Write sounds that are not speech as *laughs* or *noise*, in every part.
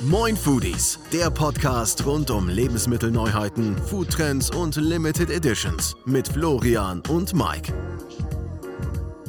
Moin Foodies, der Podcast rund um Lebensmittelneuheiten, Foodtrends und Limited Editions mit Florian und Mike.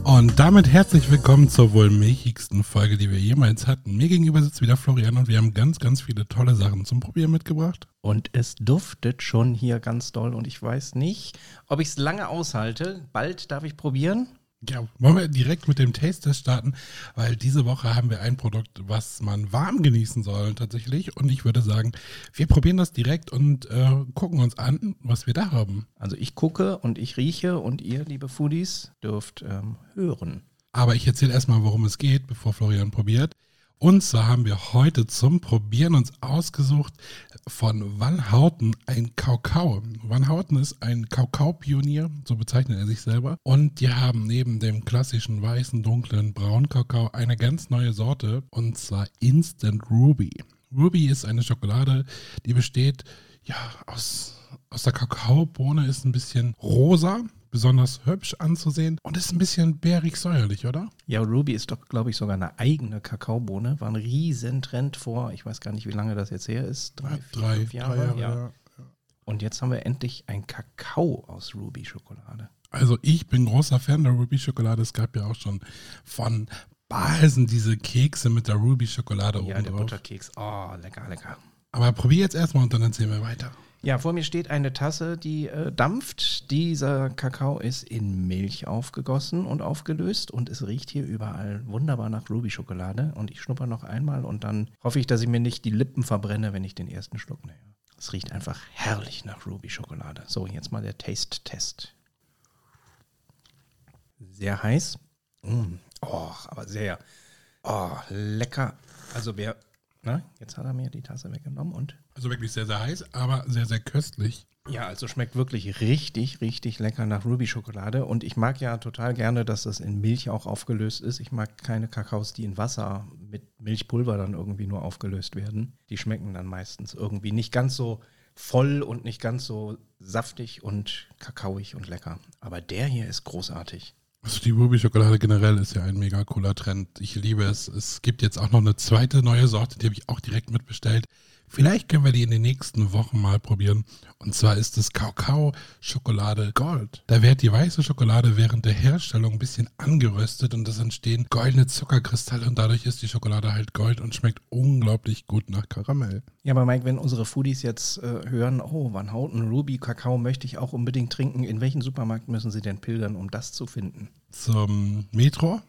Und damit herzlich willkommen zur wohl milchigsten Folge, die wir jemals hatten. Mir gegenüber sitzt wieder Florian und wir haben ganz, ganz viele tolle Sachen zum Probieren mitgebracht. Und es duftet schon hier ganz doll und ich weiß nicht, ob ich es lange aushalte. Bald darf ich probieren. Ja, wollen wir direkt mit dem Taste-Test starten, weil diese Woche haben wir ein Produkt, was man warm genießen soll tatsächlich. Und ich würde sagen, wir probieren das direkt und äh, gucken uns an, was wir da haben. Also ich gucke und ich rieche und ihr, liebe Foodies, dürft ähm, hören. Aber ich erzähle erstmal, worum es geht, bevor Florian probiert. Und zwar haben wir heute zum Probieren uns ausgesucht von Van Houten ein Kakao. Van Houten ist ein Kakaopionier, so bezeichnet er sich selber. Und die haben neben dem klassischen weißen, dunklen, braunen Kakao eine ganz neue Sorte und zwar Instant Ruby. Ruby ist eine Schokolade, die besteht ja aus, aus der Kakaobohne, ist ein bisschen rosa besonders hübsch anzusehen und ist ein bisschen bärig säuerlich, oder? Ja, Ruby ist doch, glaube ich, sogar eine eigene Kakaobohne. War ein Riesentrend vor, ich weiß gar nicht, wie lange das jetzt her ist. Drei, drei, fünf Jahre. Drei Jahre ja. Ja. Und jetzt haben wir endlich ein Kakao aus Ruby-Schokolade. Also ich bin großer Fan der Ruby-Schokolade. Es gab ja auch schon von Balsen diese Kekse mit der Ruby-Schokolade oben Ja, der drauf. Butterkeks. Oh, lecker, lecker. Aber probier jetzt erstmal und dann erzählen wir weiter. Ja, vor mir steht eine Tasse, die äh, dampft. Dieser Kakao ist in Milch aufgegossen und aufgelöst und es riecht hier überall wunderbar nach Ruby-Schokolade. Und ich schnupper noch einmal und dann hoffe ich, dass ich mir nicht die Lippen verbrenne, wenn ich den ersten Schluck nehme. Es riecht einfach herrlich nach Ruby-Schokolade. So, jetzt mal der Taste-Test. Sehr heiß. Mm. Oh, aber sehr. Oh, lecker. Also wer na, jetzt hat er mir die Tasse weggenommen und. Also wirklich sehr, sehr heiß, aber sehr, sehr köstlich. Ja, also schmeckt wirklich richtig, richtig lecker nach Ruby-Schokolade. Und ich mag ja total gerne, dass das in Milch auch aufgelöst ist. Ich mag keine Kakaos, die in Wasser mit Milchpulver dann irgendwie nur aufgelöst werden. Die schmecken dann meistens irgendwie nicht ganz so voll und nicht ganz so saftig und kakaoig und lecker. Aber der hier ist großartig. Also die Ruby-Schokolade generell ist ja ein mega cooler Trend. Ich liebe es. Es gibt jetzt auch noch eine zweite neue Sorte, die habe ich auch direkt mitbestellt. Vielleicht können wir die in den nächsten Wochen mal probieren. Und zwar ist es Kakao Schokolade Gold. Da wird die weiße Schokolade während der Herstellung ein bisschen angeröstet und es entstehen goldene Zuckerkristalle und dadurch ist die Schokolade halt gold und schmeckt unglaublich gut nach Karamell. Ja, aber Mike, wenn unsere Foodies jetzt äh, hören, oh, Van Houten Ruby Kakao möchte ich auch unbedingt trinken, in welchen Supermarkt müssen sie denn pilgern, um das zu finden? Zum Metro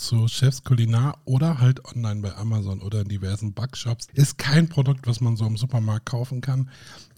zu Chefs Kulinar oder halt online bei Amazon oder in diversen Backshops. Ist kein Produkt, was man so im Supermarkt kaufen kann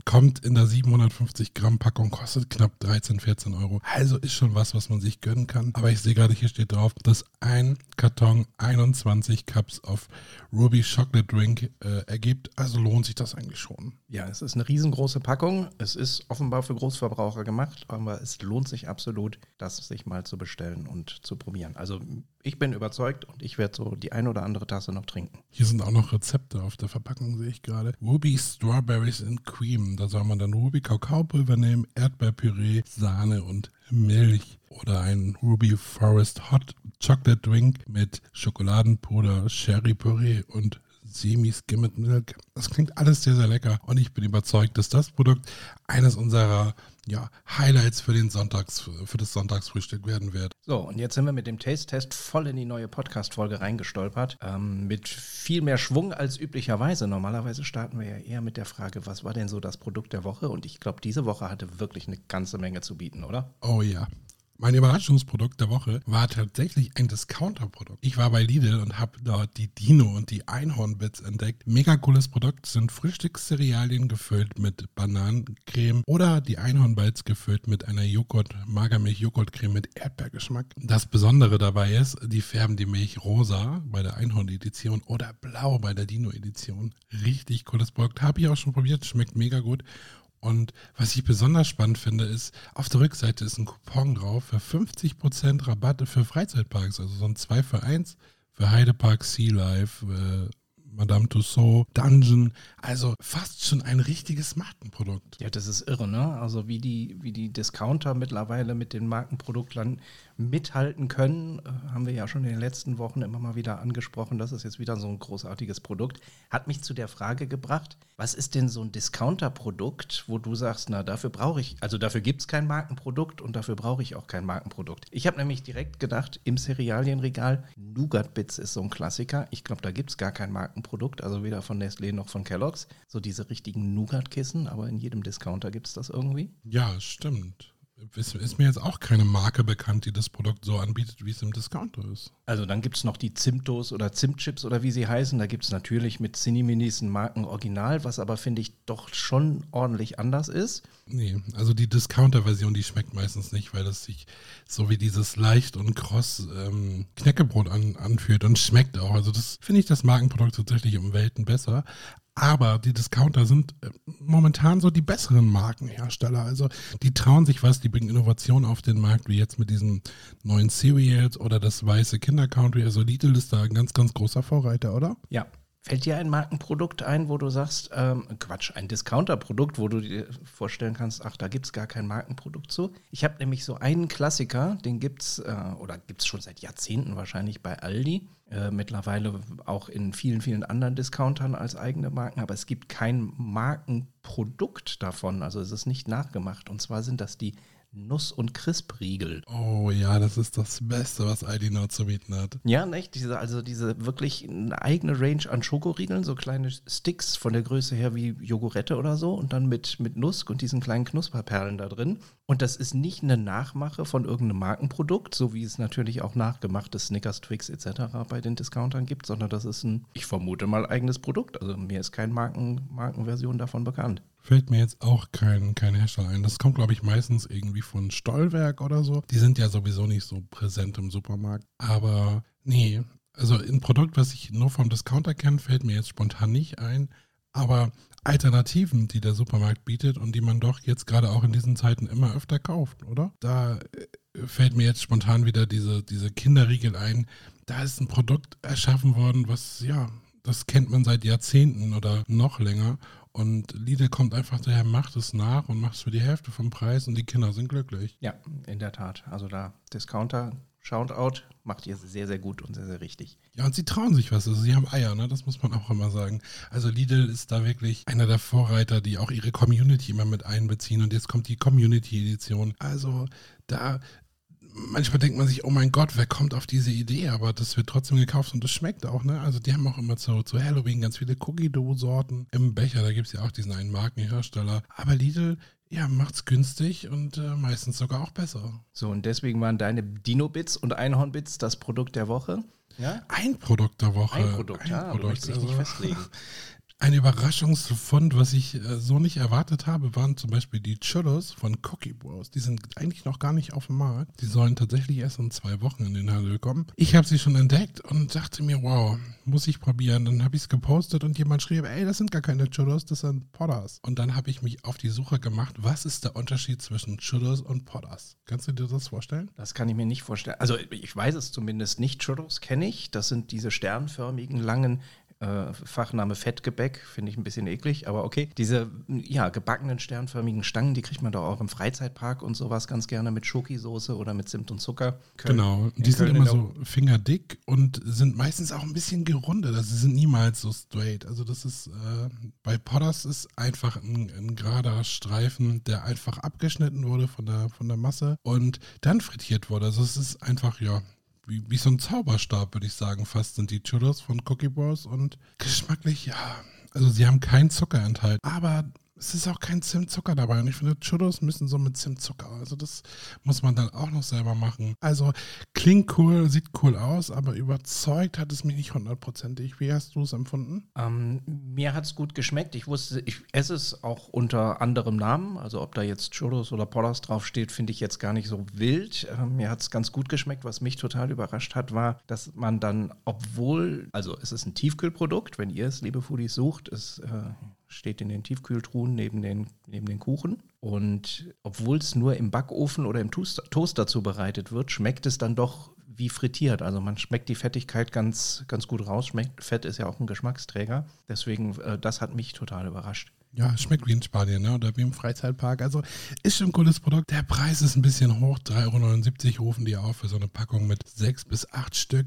kommt in der 750 Gramm Packung, kostet knapp 13, 14 Euro. Also ist schon was, was man sich gönnen kann. Aber ich sehe gerade, hier steht drauf, dass ein Karton 21 Cups of Ruby Chocolate Drink äh, ergibt. Also lohnt sich das eigentlich schon. Ja, es ist eine riesengroße Packung. Es ist offenbar für Großverbraucher gemacht, aber es lohnt sich absolut, das sich mal zu bestellen und zu probieren. Also ich bin überzeugt und ich werde so die ein oder andere Tasse noch trinken. Hier sind auch noch Rezepte auf der Verpackung, sehe ich gerade. Ruby Strawberries and Cream da soll man dann Ruby Kakaopulver nehmen, Erdbeerpüree, Sahne und Milch. Oder ein Ruby Forest Hot Chocolate Drink mit Schokoladenpuder, Sherry Püree und Semi-Skimmed Milk. Das klingt alles sehr, sehr lecker und ich bin überzeugt, dass das Produkt eines unserer ja, Highlights für den Sonntags, für das Sonntagsfrühstück werden wird. So, und jetzt sind wir mit dem Taste-Test voll in die neue Podcast-Folge reingestolpert. Ähm, mit viel mehr Schwung als üblicherweise. Normalerweise starten wir ja eher mit der Frage, was war denn so das Produkt der Woche? Und ich glaube, diese Woche hatte wirklich eine ganze Menge zu bieten, oder? Oh ja. Mein Überraschungsprodukt der Woche war tatsächlich ein Discounter-Produkt. Ich war bei Lidl und habe dort die Dino und die Einhornbits entdeckt. Mega cooles Produkt, sind Frühstückscerealien gefüllt mit Bananencreme oder die Einhornbits gefüllt mit einer Joghurt, Magermilch-Joghurtcreme mit Erdbeergeschmack. Das Besondere dabei ist, die färben die Milch rosa bei der Einhorn-Edition oder blau bei der Dino-Edition. Richtig cooles Produkt, habe ich auch schon probiert, schmeckt mega gut und was ich besonders spannend finde, ist, auf der Rückseite ist ein Coupon drauf für 50% Rabatte für Freizeitparks. Also so ein 2 für 1 für Heidepark Sea Life, äh, Madame Tussauds, Dungeon. Also fast schon ein richtiges Markenprodukt. Ja, das ist irre, ne? Also wie die, wie die Discounter mittlerweile mit den Markenprodukten mithalten können. Äh, haben wir ja schon in den letzten Wochen immer mal wieder angesprochen. Das ist jetzt wieder so ein großartiges Produkt. Hat mich zu der Frage gebracht, was ist denn so ein Discounter-Produkt, wo du sagst, na, dafür brauche ich, also dafür gibt es kein Markenprodukt und dafür brauche ich auch kein Markenprodukt. Ich habe nämlich direkt gedacht, im Cerealienregal, Nougat Bits ist so ein Klassiker. Ich glaube, da gibt es gar kein Markenprodukt, also weder von Nestlé noch von Kellogg's. So diese richtigen Nougat-Kissen, aber in jedem Discounter gibt es das irgendwie. Ja, stimmt ist, ist, mir jetzt auch keine Marke bekannt, die das Produkt so anbietet, wie es im Discounter ist. Also dann gibt es noch die Zimtos oder Zimtchips oder wie sie heißen. Da gibt es natürlich mit Cineminis ein Markenoriginal, was aber, finde ich, doch schon ordentlich anders ist. Nee, also die Discounter-Version, die schmeckt meistens nicht, weil das sich so wie dieses leicht und kross ähm, Knäckebrot an, anfühlt und schmeckt auch. Also das finde ich das Markenprodukt tatsächlich um Welten besser. Aber die Discounter sind äh, momentan so die besseren Markenhersteller. Also die trauen sich was, die bringen Innovationen auf den Markt, wie jetzt mit diesen neuen Cereals oder das weiße Kinder-Country. Also Lidl ist da ein ganz, ganz großer Vorreiter, oder? Ja, Fällt dir ein Markenprodukt ein, wo du sagst, ähm, Quatsch, ein Discounter-Produkt, wo du dir vorstellen kannst, ach, da gibt es gar kein Markenprodukt zu? Ich habe nämlich so einen Klassiker, den gibt es, äh, oder gibt es schon seit Jahrzehnten wahrscheinlich bei Aldi, äh, mittlerweile auch in vielen, vielen anderen Discountern als eigene Marken, aber es gibt kein Markenprodukt davon, also es ist nicht nachgemacht. Und zwar sind das die Nuss- und Crisp-Riegel. Oh ja, das ist das Beste, was ID Now zu bieten hat. Ja, nicht? Diese, also diese wirklich eine eigene Range an Schokoriegeln, so kleine Sticks von der Größe her wie Jogurette oder so und dann mit, mit Nuss und diesen kleinen Knusperperlen da drin. Und das ist nicht eine Nachmache von irgendeinem Markenprodukt, so wie es natürlich auch nachgemachte Snickers, Twix etc. bei den Discountern gibt, sondern das ist ein, ich vermute mal, eigenes Produkt. Also mir ist keine Marken, Markenversion davon bekannt. Fällt mir jetzt auch kein, kein Hersteller ein. Das kommt, glaube ich, meistens irgendwie von Stollwerk oder so. Die sind ja sowieso nicht so präsent im Supermarkt. Aber nee, also ein Produkt, was ich nur vom Discounter kenne, fällt mir jetzt spontan nicht ein. Aber Alternativen, die der Supermarkt bietet und die man doch jetzt gerade auch in diesen Zeiten immer öfter kauft, oder? Da äh, fällt mir jetzt spontan wieder diese, diese Kinderriegel ein. Da ist ein Produkt erschaffen worden, was, ja, das kennt man seit Jahrzehnten oder noch länger. Und Lidl kommt einfach daher, macht es nach und macht es für die Hälfte vom Preis und die Kinder sind glücklich. Ja, in der Tat. Also da Discounter, Shoutout, macht ihr sehr, sehr gut und sehr, sehr richtig. Ja, und sie trauen sich was. Also sie haben Eier, ne? Das muss man auch immer sagen. Also Lidl ist da wirklich einer der Vorreiter, die auch ihre Community immer mit einbeziehen. Und jetzt kommt die Community-Edition. Also da manchmal denkt man sich, oh mein Gott, wer kommt auf diese Idee? Aber das wird trotzdem gekauft und das schmeckt auch, ne? Also die haben auch immer zu, zu Halloween ganz viele Cookie-Dough-Sorten im Becher. Da gibt es ja auch diesen einen Markenhersteller. Aber Lidl, ja, macht's günstig und äh, meistens sogar auch besser. So, und deswegen waren deine Dino-Bits und Einhorn-Bits das Produkt der Woche? Ja? Ein Produkt der Woche. Ein Produkt, Ein ja, Produkt. du möchtest dich also, nicht festlegen. *laughs* Ein Überraschungsfund, was ich äh, so nicht erwartet habe, waren zum Beispiel die Churros von Cookie Bros. Die sind eigentlich noch gar nicht auf dem Markt. Die sollen tatsächlich erst in zwei Wochen in den Handel kommen. Ich habe sie schon entdeckt und dachte mir, wow, muss ich probieren. Dann habe ich es gepostet und jemand schrieb, ey, das sind gar keine Churros, das sind Podders. Und dann habe ich mich auf die Suche gemacht, was ist der Unterschied zwischen Churros und Podders? Kannst du dir das vorstellen? Das kann ich mir nicht vorstellen. Also ich weiß es zumindest nicht. Churros kenne ich. Das sind diese sternförmigen, langen äh, Fachname Fettgebäck, finde ich ein bisschen eklig, aber okay. Diese ja, gebackenen sternförmigen Stangen, die kriegt man doch auch im Freizeitpark und sowas ganz gerne mit Schokisoße oder mit Zimt und Zucker. Köln, genau, die sind immer so fingerdick und sind meistens auch ein bisschen gerundet. Also sie sind niemals so straight. Also das ist, äh, bei Podders ist einfach ein, ein gerader Streifen, der einfach abgeschnitten wurde von der, von der Masse und dann frittiert wurde. Also es ist einfach, ja, wie, wie so ein Zauberstab, würde ich sagen, fast sind die Churros von Cookie Bros. Und geschmacklich, ja, also sie haben keinen Zucker enthalten. Aber es ist auch kein Zimtzucker dabei. Und ich finde, Churros müssen so mit Zimtzucker. Also das muss man dann auch noch selber machen. Also klingt cool, sieht cool aus, aber überzeugt hat es mich nicht hundertprozentig. Wie hast du es empfunden? Ähm, mir hat es gut geschmeckt. Ich wusste, ich esse es auch unter anderem Namen. Also ob da jetzt Churros oder Pollers draufsteht, finde ich jetzt gar nicht so wild. Ähm, mir hat es ganz gut geschmeckt. Was mich total überrascht hat, war, dass man dann, obwohl, also es ist ein Tiefkühlprodukt, wenn ihr es, liebe Foodies, sucht, es äh, steht in den Tiefkühltruhen neben den, neben den Kuchen. Und obwohl es nur im Backofen oder im Toaster, Toaster zubereitet wird, schmeckt es dann doch wie frittiert. Also man schmeckt die Fettigkeit ganz, ganz gut raus. Schmeckt, Fett ist ja auch ein Geschmacksträger. Deswegen, äh, das hat mich total überrascht. Ja, schmeckt wie in Spanien, ne? Oder wie im Freizeitpark. Also ist schon ein cooles Produkt. Der Preis ist ein bisschen hoch. 3,79 Euro rufen die auf für so eine Packung mit sechs bis acht Stück.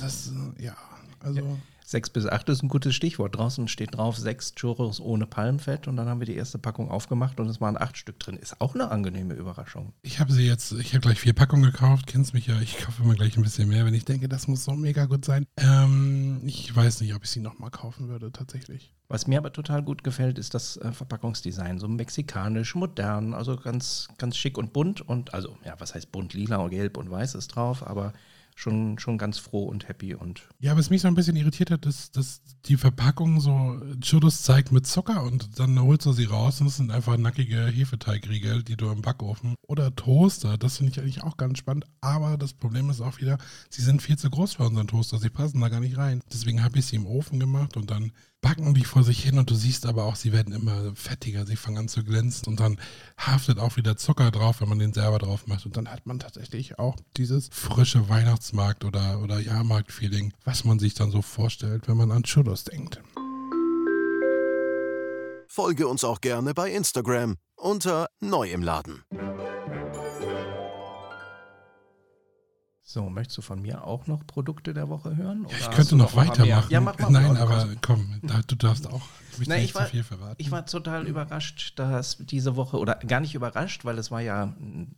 Das, ja, also. Ja. Sechs bis acht ist ein gutes Stichwort. Draußen steht drauf sechs Churros ohne Palmfett und dann haben wir die erste Packung aufgemacht und es waren acht Stück drin. Ist auch eine angenehme Überraschung. Ich habe sie jetzt, ich habe gleich vier Packungen gekauft. Kennst mich ja, ich kaufe immer gleich ein bisschen mehr, wenn ich denke, das muss so mega gut sein. Ähm, ich weiß nicht, ob ich sie nochmal kaufen würde, tatsächlich. Was mir aber total gut gefällt, ist das äh, Verpackungsdesign. So mexikanisch, modern, also ganz, ganz schick und bunt. Und also, ja, was heißt bunt? Lila und gelb und weiß ist drauf, aber schon, schon ganz froh und happy. Und ja, was mich so ein bisschen irritiert hat, ist, dass die Verpackung so Churros zeigt mit Zucker und dann holst du sie raus und es sind einfach nackige Hefeteigriegel, die du im Backofen oder Toaster. Das finde ich eigentlich auch ganz spannend. Aber das Problem ist auch wieder, sie sind viel zu groß für unseren Toaster. Sie passen da gar nicht rein. Deswegen habe ich sie im Ofen gemacht und dann backen die vor sich hin und du siehst aber auch, sie werden immer fettiger, sie fangen an zu glänzen und dann haftet auch wieder Zucker drauf, wenn man den selber drauf macht. Und dann hat man tatsächlich auch dieses frische Weihnachtsmarkt- oder, oder Jahrmarkt-Feeling, was man sich dann so vorstellt, wenn man an Churros denkt. Folge uns auch gerne bei Instagram unter Neu im Laden. So, möchtest du von mir auch noch Produkte der Woche hören? Ja, ich könnte noch weitermachen. Ja, mach mal. Nein, aber komm, du darfst auch. *laughs* Ich, Na, ich, war, ich war total überrascht, dass diese Woche, oder gar nicht überrascht, weil es war ja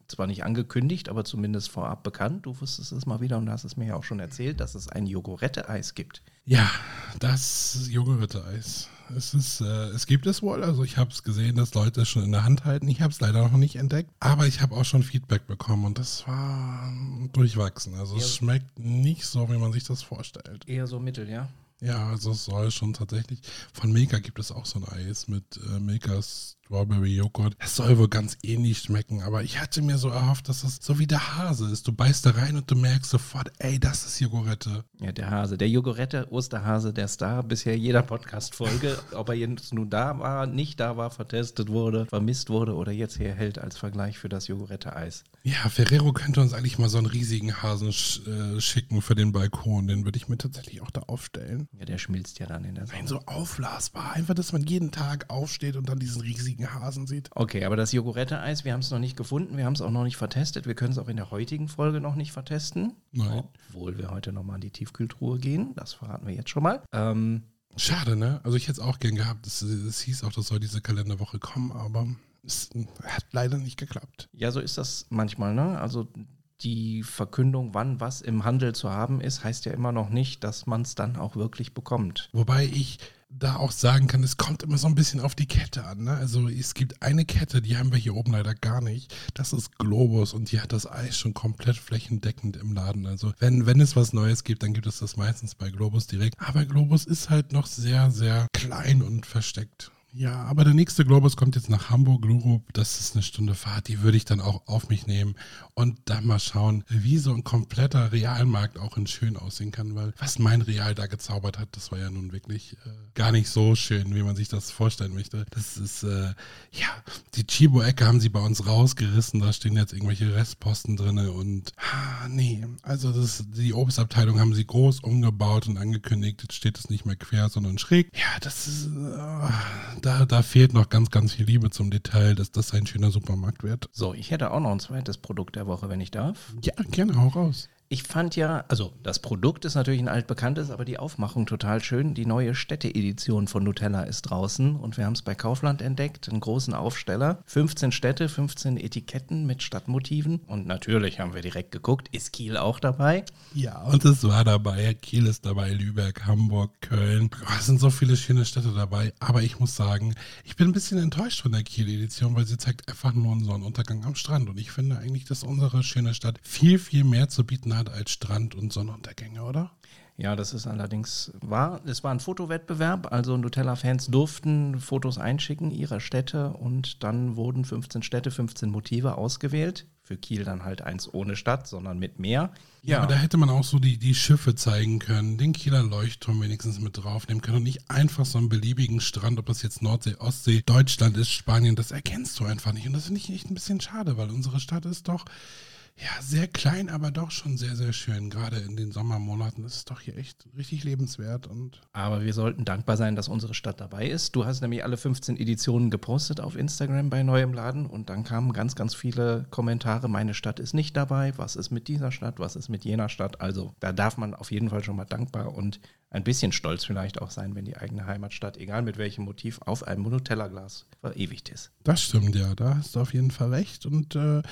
zwar nicht angekündigt, aber zumindest vorab bekannt. Du wusstest es mal wieder und hast es mir ja auch schon erzählt, dass es ein Jogurette-Eis gibt. Ja, das Jogurette-Eis. Es, ist, äh, es gibt es wohl. Also ich habe es gesehen, dass Leute es schon in der Hand halten. Ich habe es leider noch nicht entdeckt. Aber ich habe auch schon Feedback bekommen und das war durchwachsen. Also es schmeckt nicht so, wie man sich das vorstellt. Eher so mittel, ja? Ja, also es soll schon tatsächlich. Von Milka gibt es auch so ein Eis mit äh, Milkas Strawberry Joghurt. Es soll wohl ganz ähnlich schmecken, aber ich hatte mir so erhofft, dass es so wie der Hase ist. Du beißt da rein und du merkst sofort, ey, das ist Jogurette. Ja, der Hase. Der Jogurette, Osterhase, der Star, bisher jeder Podcast-Folge, *laughs* ob er jetzt nun da war, nicht da war, vertestet wurde, vermisst wurde oder jetzt hier hält als Vergleich für das Jogurette-Eis. Ja, Ferrero könnte uns eigentlich mal so einen riesigen Hasen sch äh, schicken für den Balkon. Den würde ich mir tatsächlich auch da aufstellen. Ja, der schmilzt ja dann in der Sonne. Nein, so aufblasbar. Einfach, dass man jeden Tag aufsteht und dann diesen riesigen riesigen Hasen sieht. Okay, aber das Jogurette-Eis, wir haben es noch nicht gefunden, wir haben es auch noch nicht vertestet. Wir können es auch in der heutigen Folge noch nicht vertesten. Nein. Obwohl wir heute nochmal in die Tiefkühltruhe gehen. Das verraten wir jetzt schon mal. Ähm, Schade, ne? Also ich hätte es auch gern gehabt. Es, es hieß auch, das soll diese Kalenderwoche kommen, aber es hat leider nicht geklappt. Ja, so ist das manchmal, ne? Also die Verkündung, wann was im Handel zu haben ist, heißt ja immer noch nicht, dass man es dann auch wirklich bekommt. Wobei ich da auch sagen kann, es kommt immer so ein bisschen auf die Kette an. Ne? Also es gibt eine Kette, die haben wir hier oben leider gar nicht. Das ist Globus und die hat das Eis schon komplett flächendeckend im Laden. Also wenn, wenn es was Neues gibt, dann gibt es das meistens bei Globus direkt. Aber Globus ist halt noch sehr, sehr klein und versteckt. Ja, aber der nächste Globus kommt jetzt nach Hamburg, Lurup. Das ist eine Stunde Fahrt, die würde ich dann auch auf mich nehmen und dann mal schauen, wie so ein kompletter Realmarkt auch in schön aussehen kann, weil was mein Real da gezaubert hat, das war ja nun wirklich äh, gar nicht so schön, wie man sich das vorstellen möchte. Das ist, äh, ja, die Chibo-Ecke haben sie bei uns rausgerissen, da stehen jetzt irgendwelche Restposten drin und, ah, nee, also das, die Obstabteilung haben sie groß umgebaut und angekündigt, jetzt steht es nicht mehr quer, sondern schräg. Ja, das ist, äh, da, da fehlt noch ganz, ganz viel Liebe zum Detail, dass das ein schöner Supermarkt wird. So, ich hätte auch noch ein zweites Produkt der Woche, wenn ich darf. Ja, gerne, hau raus. Ich fand ja, also das Produkt ist natürlich ein altbekanntes, aber die Aufmachung total schön. Die neue Städte-Edition von Nutella ist draußen und wir haben es bei Kaufland entdeckt, einen großen Aufsteller. 15 Städte, 15 Etiketten mit Stadtmotiven und natürlich haben wir direkt geguckt, ist Kiel auch dabei? Ja, und es war dabei. Kiel ist dabei, Lübeck, Hamburg, Köln. Es sind so viele schöne Städte dabei, aber ich muss sagen, ich bin ein bisschen enttäuscht von der Kiel-Edition, weil sie zeigt einfach nur einen Sonnenuntergang am Strand und ich finde eigentlich, dass unsere schöne Stadt viel, viel mehr zu bieten hat als Strand- und Sonnenuntergänge, oder? Ja, das ist allerdings wahr. Es war ein Fotowettbewerb, also Nutella-Fans durften Fotos einschicken ihrer Städte und dann wurden 15 Städte, 15 Motive ausgewählt. Für Kiel dann halt eins ohne Stadt, sondern mit Meer. Ja, ja aber da hätte man auch so die, die Schiffe zeigen können, den Kieler Leuchtturm wenigstens mit draufnehmen können und nicht einfach so einen beliebigen Strand, ob das jetzt Nordsee, Ostsee, Deutschland ist, Spanien, das erkennst du einfach nicht. Und das finde ich echt ein bisschen schade, weil unsere Stadt ist doch ja, sehr klein, aber doch schon sehr, sehr schön. Gerade in den Sommermonaten ist es doch hier echt richtig lebenswert. Und Aber wir sollten dankbar sein, dass unsere Stadt dabei ist. Du hast nämlich alle 15 Editionen gepostet auf Instagram bei Neuem Laden und dann kamen ganz, ganz viele Kommentare. Meine Stadt ist nicht dabei. Was ist mit dieser Stadt? Was ist mit jener Stadt? Also da darf man auf jeden Fall schon mal dankbar und ein bisschen stolz vielleicht auch sein, wenn die eigene Heimatstadt, egal mit welchem Motiv, auf einem Nutella-Glas verewigt ist. Das stimmt, ja, da hast du auf jeden Fall recht. Und äh,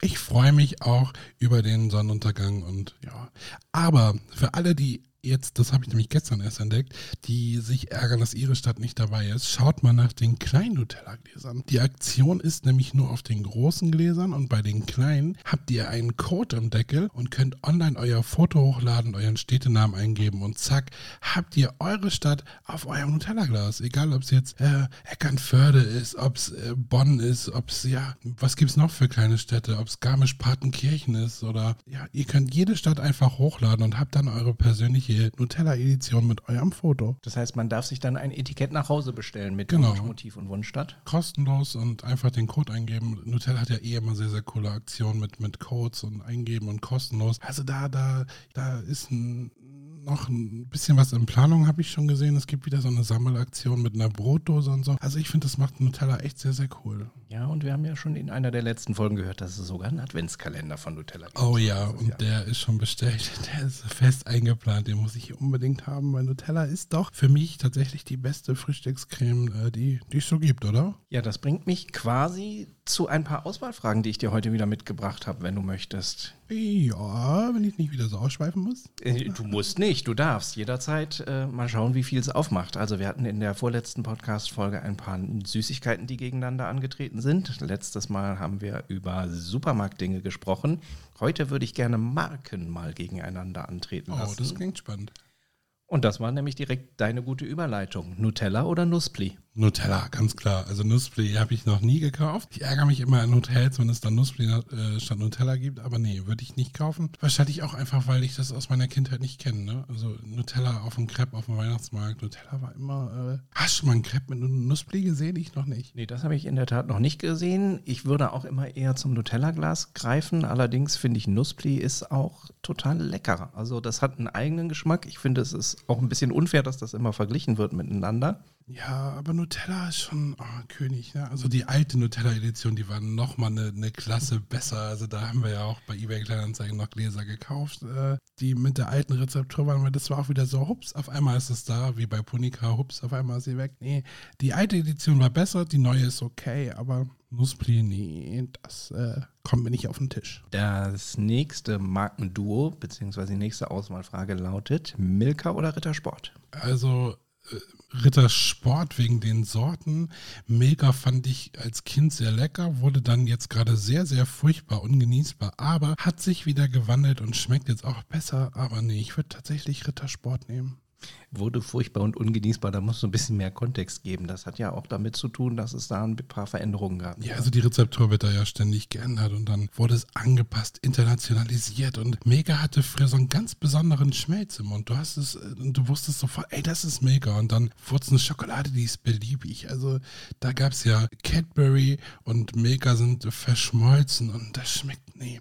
ich freue mich auch über den Sonnenuntergang und ja. Aber für alle, die jetzt, das habe ich nämlich gestern erst entdeckt, die sich ärgern, dass ihre Stadt nicht dabei ist, schaut mal nach den kleinen Nutella-Gläsern. Die Aktion ist nämlich nur auf den großen Gläsern und bei den kleinen habt ihr einen Code im Deckel und könnt online euer Foto hochladen, euren Städtenamen eingeben und zack, habt ihr eure Stadt auf eurem Nutella-Glas. Egal, ob es jetzt äh, Eckernförde ist, ob es äh, Bonn ist, ob es, ja, was gibt es noch für kleine Städte, ob es Garmisch-Partenkirchen ist oder, ja, ihr könnt jede Stadt einfach hochladen und habt dann eure persönliche Nutella-Edition mit eurem Foto. Das heißt, man darf sich dann ein Etikett nach Hause bestellen mit Genau. Wunschmotiv und Wunschstadt. Kostenlos und einfach den Code eingeben. Nutella hat ja eh immer sehr, sehr coole Aktionen mit, mit Codes und eingeben und kostenlos. Also da, da, da ist ein, noch ein bisschen was in Planung, habe ich schon gesehen. Es gibt wieder so eine Sammelaktion mit einer Brotdose und so. Also ich finde, das macht Nutella echt sehr, sehr cool. Ja, und wir haben ja schon in einer der letzten Folgen gehört, dass es sogar einen Adventskalender von Nutella gibt. Oh ja, und Jahr. der ist schon bestellt. *laughs* Der ist fest eingeplant. Den muss ich unbedingt haben, weil Nutella ist doch für mich tatsächlich die beste Frühstückscreme, äh, die die es so gibt, oder? Ja, das bringt mich quasi zu ein paar Auswahlfragen, die ich dir heute wieder mitgebracht habe, wenn du möchtest. Ja, wenn ich nicht wieder so ausschweifen muss. Äh, Du musst nicht, du darfst jederzeit äh, mal schauen, wie viel es aufmacht. Also wir hatten in der vorletzten Podcast-Folge ein paar Süßigkeiten, die gegeneinander angetreten sind. Letztes Mal haben wir über Supermarktdinge gesprochen. Heute würde ich gerne Marken mal gegeneinander antreten Oh, lassen. das klingt spannend. Und das war nämlich direkt deine gute Überleitung. Nutella oder Nuspli? Nutella, ganz klar. Also Nuspli habe ich noch nie gekauft. Ich ärgere mich immer in Hotels, wenn es dann Nuspli äh, statt Nutella gibt, aber nee, würde ich nicht kaufen. Wahrscheinlich auch einfach, weil ich das aus meiner Kindheit nicht kenne. Ne? Also Nutella auf dem Crepe auf dem Weihnachtsmarkt. Nutella war immer. Äh, hast du mal einen Crepe mit Nuspli gesehen? Ich noch nicht. Nee, das habe ich in der Tat noch nicht gesehen. Ich würde auch immer eher zum Nutella-Glas greifen. Allerdings finde ich, Nuspli ist auch total lecker. Also das hat einen eigenen Geschmack. Ich finde, es ist auch ein bisschen unfair, dass das immer verglichen wird miteinander. Ja, aber Nutella ist schon oh, König. Ne? Also die alte Nutella-Edition, die war noch mal eine, eine Klasse besser. Also da haben wir ja auch bei eBay Kleinanzeigen noch Gläser gekauft, äh, die mit der alten Rezeptur waren, weil das war auch wieder so, hups, auf einmal ist es da, wie bei Punika, hups, auf einmal ist sie weg. Nee, die alte Edition war besser, die neue ist okay, aber Nuspli, nee, das äh, kommt mir nicht auf den Tisch. Das nächste Markenduo, beziehungsweise die nächste Auswahlfrage lautet Milka oder Rittersport? Also äh, Rittersport wegen den Sorten. Milka fand ich als Kind sehr lecker, wurde dann jetzt gerade sehr, sehr furchtbar ungenießbar, aber hat sich wieder gewandelt und schmeckt jetzt auch besser. Aber nee, ich würde tatsächlich Rittersport nehmen. Wurde furchtbar und ungenießbar, da muss so ein bisschen mehr Kontext geben. Das hat ja auch damit zu tun, dass es da ein paar Veränderungen gab. Ja, also die Rezeptur wird da ja ständig geändert und dann wurde es angepasst, internationalisiert und Milka hatte früher so einen ganz besonderen Schmelz im Mund. Du hast es, äh, und du wusstest sofort, ey, das ist Milka und dann wurde es eine Schokolade, die ist beliebig. Also da gab es ja Cadbury und Milka sind verschmolzen und das schmeckt, nee.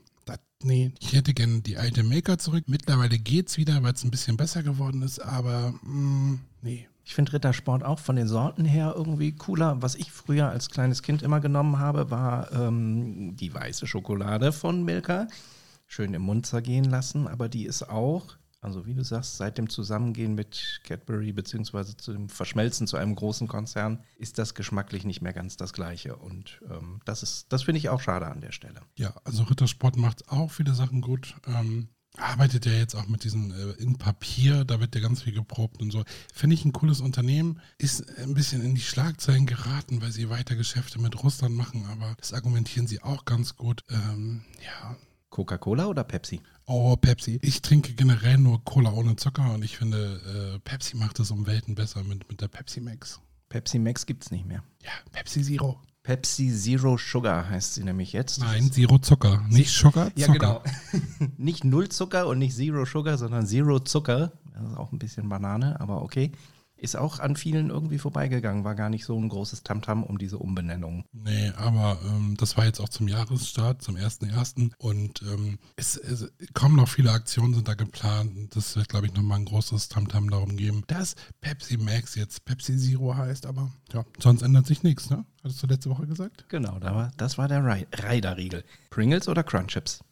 Nee, ich hätte gerne die alte Milka zurück. Mittlerweile geht's wieder, weil es ein bisschen besser geworden ist, aber mm, nee. Ich finde Rittersport auch von den Sorten her irgendwie cooler. Was ich früher als kleines Kind immer genommen habe, war ähm, die weiße Schokolade von Milka. Schön im Mund zergehen lassen, aber die ist auch, also wie du sagst, seit dem Zusammengehen mit Cadbury beziehungsweise zu dem Verschmelzen zu einem großen Konzern ist das geschmacklich nicht mehr ganz das gleiche. Und ähm, das ist, das finde ich auch schade an der Stelle. Ja, also Rittersport macht auch viele Sachen gut. Ähm, arbeitet ja jetzt auch mit diesen äh, in Papier, da wird ja ganz viel geprobt und so. Finde ich ein cooles Unternehmen. Ist ein bisschen in die Schlagzeilen geraten, weil sie weiter Geschäfte mit Russland machen, aber das argumentieren sie auch ganz gut. Ähm, ja. Coca-Cola oder Pepsi? Oh, Pepsi. Ich trinke generell nur Cola ohne Zucker und ich finde, äh, Pepsi macht es um Welten besser mit, mit der Pepsi Max. Pepsi Max gibt es nicht mehr. Ja, Pepsi Zero. Pepsi Zero Sugar heißt sie nämlich jetzt. Nein, Zero Zucker. Nicht Sugar, Ja, Zucker. genau. *laughs* nicht Null Zucker und nicht Zero Sugar, sondern Zero Zucker. Das ist auch ein bisschen Banane, aber okay. Ist auch an vielen irgendwie vorbeigegangen, war gar nicht so ein großes Tamtam um diese Umbenennung. Nee, aber ähm, das war jetzt auch zum Jahresstart, zum 1.1. Und ähm, es, es, kommen noch viele Aktionen, sind da geplant. Das wird, glaube ich, nochmal ein großes Tamtam darum geben, dass Pepsi Max jetzt Pepsi Zero heißt. Aber ja, sonst ändert sich nichts, ne? Hattest du letzte Woche gesagt? Genau, da war, das war der Rider-Riegel. Pringles oder Crunchips?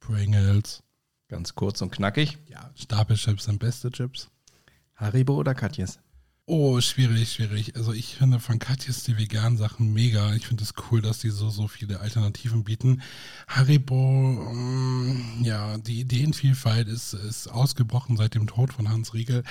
Pringles. Ganz kurz und knackig. Ja, Stapelchips sind beste Chips. Haribo oder Katjes? Oh, schwierig, schwierig. Also ich finde von Katjes die veganen Sachen mega. Ich finde es cool, dass die so, so viele Alternativen bieten. Haribo, mm, ja, die Ideenvielfalt ist, ist ausgebrochen seit dem Tod von Hans Riegel.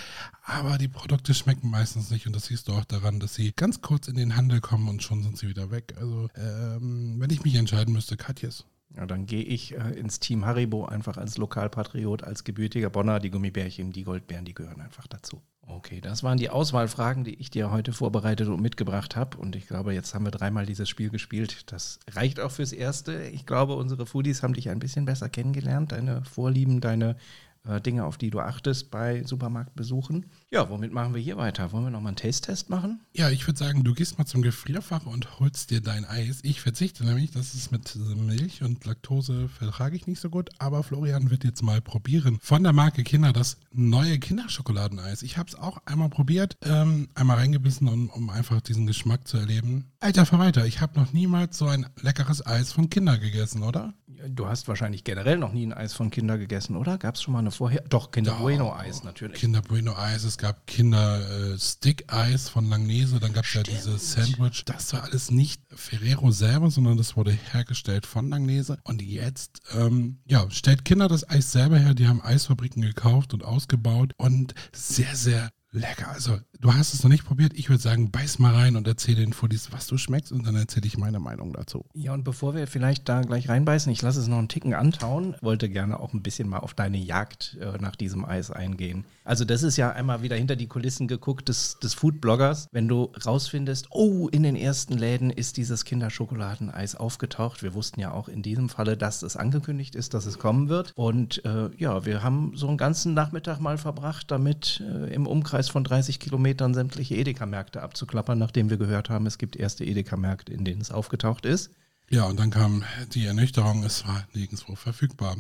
Aber die Produkte schmecken meistens nicht und das siehst du auch daran, dass sie ganz kurz in den Handel kommen und schon sind sie wieder weg. Also ähm, wenn ich mich entscheiden müsste, Katjes. Ja, dann gehe ich äh, ins Team Haribo einfach als Lokalpatriot, als gebürtiger Bonner. Die Gummibärchen, die Goldbeeren, die gehören einfach dazu. Okay, das waren die Auswahlfragen, die ich dir heute vorbereitet und mitgebracht habe. Und ich glaube, jetzt haben wir dreimal dieses Spiel gespielt. Das reicht auch fürs Erste. Ich glaube, unsere Foodies haben dich ein bisschen besser kennengelernt, deine Vorlieben, deine äh, Dinge, auf die du achtest bei Supermarktbesuchen. Ja, womit machen wir hier weiter? Wollen wir nochmal einen Taste-Test machen? Ja, ich würde sagen, du gehst mal zum Gefrierfach und holst dir dein Eis. Ich verzichte nämlich, das ist mit Milch und Laktose vertrage ich nicht so gut, aber Florian wird jetzt mal probieren. Von der Marke Kinder das neue Kinderschokoladeneis. Ich habe es auch einmal probiert, ähm, einmal reingebissen, um, um einfach diesen Geschmack zu erleben. Alter Verwalter, ich habe noch niemals so ein leckeres Eis von Kinder gegessen, oder? Du hast wahrscheinlich generell noch nie ein Eis von Kinder gegessen, oder? Gab es schon mal eine vorher? Doch, Kinder Bueno Eis natürlich. Kinder Bueno Eis, es gab Kinder äh, Stick Eis von Langnese, dann gab es ja dieses Sandwich. Das war alles nicht Ferrero selber, sondern das wurde hergestellt von Langnese. Und jetzt, ähm, ja, stellt Kinder das Eis selber her. Die haben Eisfabriken gekauft und ausgebaut und sehr, sehr lecker. Also Du hast es noch nicht probiert. Ich würde sagen, beiß mal rein und erzähl den Foodies, was du schmeckst und dann erzähle ich meine Meinung dazu. Ja, und bevor wir vielleicht da gleich reinbeißen, ich lasse es noch einen Ticken antauen, wollte gerne auch ein bisschen mal auf deine Jagd äh, nach diesem Eis eingehen. Also das ist ja einmal wieder hinter die Kulissen geguckt des, des Foodbloggers. Wenn du rausfindest, oh, in den ersten Läden ist dieses Kinderschokoladeneis aufgetaucht. Wir wussten ja auch in diesem Falle, dass es angekündigt ist, dass es kommen wird. Und äh, ja, wir haben so einen ganzen Nachmittag mal verbracht, damit äh, im Umkreis von 30 Kilometern Kilometern sämtliche Edeka-Märkte abzuklappern, nachdem wir gehört haben, es gibt erste Edeka-Märkte, in denen es aufgetaucht ist. Ja, und dann kam die Ernüchterung, es war nirgendwo verfügbar.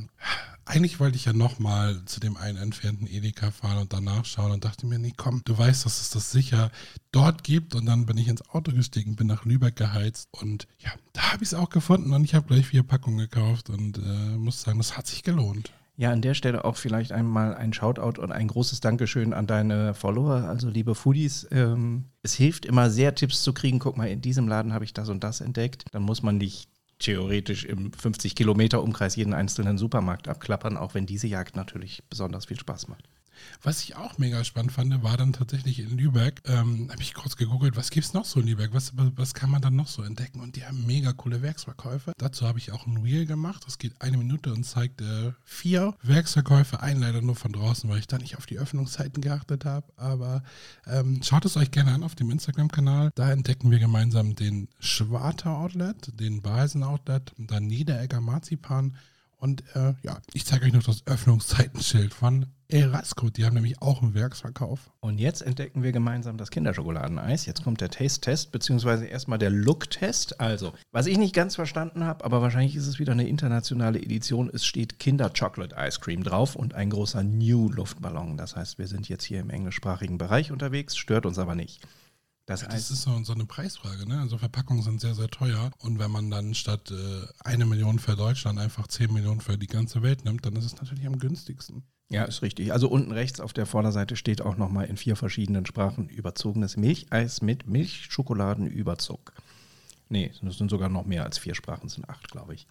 Eigentlich wollte ich ja nochmal zu dem einen entfernten Edeka fahren und danach schauen und dachte mir, nee, komm, du weißt, dass es das sicher dort gibt. Und dann bin ich ins Auto gestiegen, bin nach Lübeck geheizt und ja, da habe ich es auch gefunden und ich habe gleich vier Packungen gekauft und äh, muss sagen, das hat sich gelohnt. Ja, an der Stelle auch vielleicht einmal ein Shoutout und ein großes Dankeschön an deine Follower, also liebe Foodies. Ähm, es hilft immer sehr, Tipps zu kriegen. Guck mal, in diesem Laden habe ich das und das entdeckt. Dann muss man nicht theoretisch im 50 Kilometer Umkreis jeden einzelnen Supermarkt abklappern, auch wenn diese Jagd natürlich besonders viel Spaß macht. Was ich auch mega spannend fand, war dann tatsächlich in Lübeck, ähm, habe ich kurz gegoogelt, was gibt es noch so in Lübeck, was, was kann man dann noch so entdecken? Und die haben mega coole Werksverkäufe. Dazu habe ich auch ein Reel gemacht, das geht eine Minute und zeigt äh, vier Werksverkäufe, einen leider nur von draußen, weil ich da nicht auf die Öffnungszeiten geachtet habe, aber ähm, schaut es euch gerne an auf dem Instagram-Kanal, da entdecken wir gemeinsam den Schwarter Outlet, den Basen Outlet, dann Niederegger Marzipan und äh, ja, ich zeige euch noch das Öffnungszeitenschild von Erasco. Die haben nämlich auch einen Werksverkauf. Und jetzt entdecken wir gemeinsam das Kinderschokoladeneis. Jetzt kommt der Taste-Test, beziehungsweise erstmal der Look-Test. Also, was ich nicht ganz verstanden habe, aber wahrscheinlich ist es wieder eine internationale Edition. Es steht Kinder Chocolate Ice Cream drauf und ein großer New Luftballon. Das heißt, wir sind jetzt hier im englischsprachigen Bereich unterwegs, stört uns aber nicht. Das, ja, das ist so, so, eine Preisfrage. Ne? Also Verpackungen sind sehr, sehr teuer. Und wenn man dann statt äh, eine Million für Deutschland einfach zehn Millionen für die ganze Welt nimmt, dann ist es natürlich am günstigsten. Ja, ist richtig. Also unten rechts auf der Vorderseite steht auch nochmal in vier verschiedenen Sprachen überzogenes Milcheis mit Milchschokoladenüberzug. Nee, das sind sogar noch mehr als vier Sprachen, sind acht, glaube ich.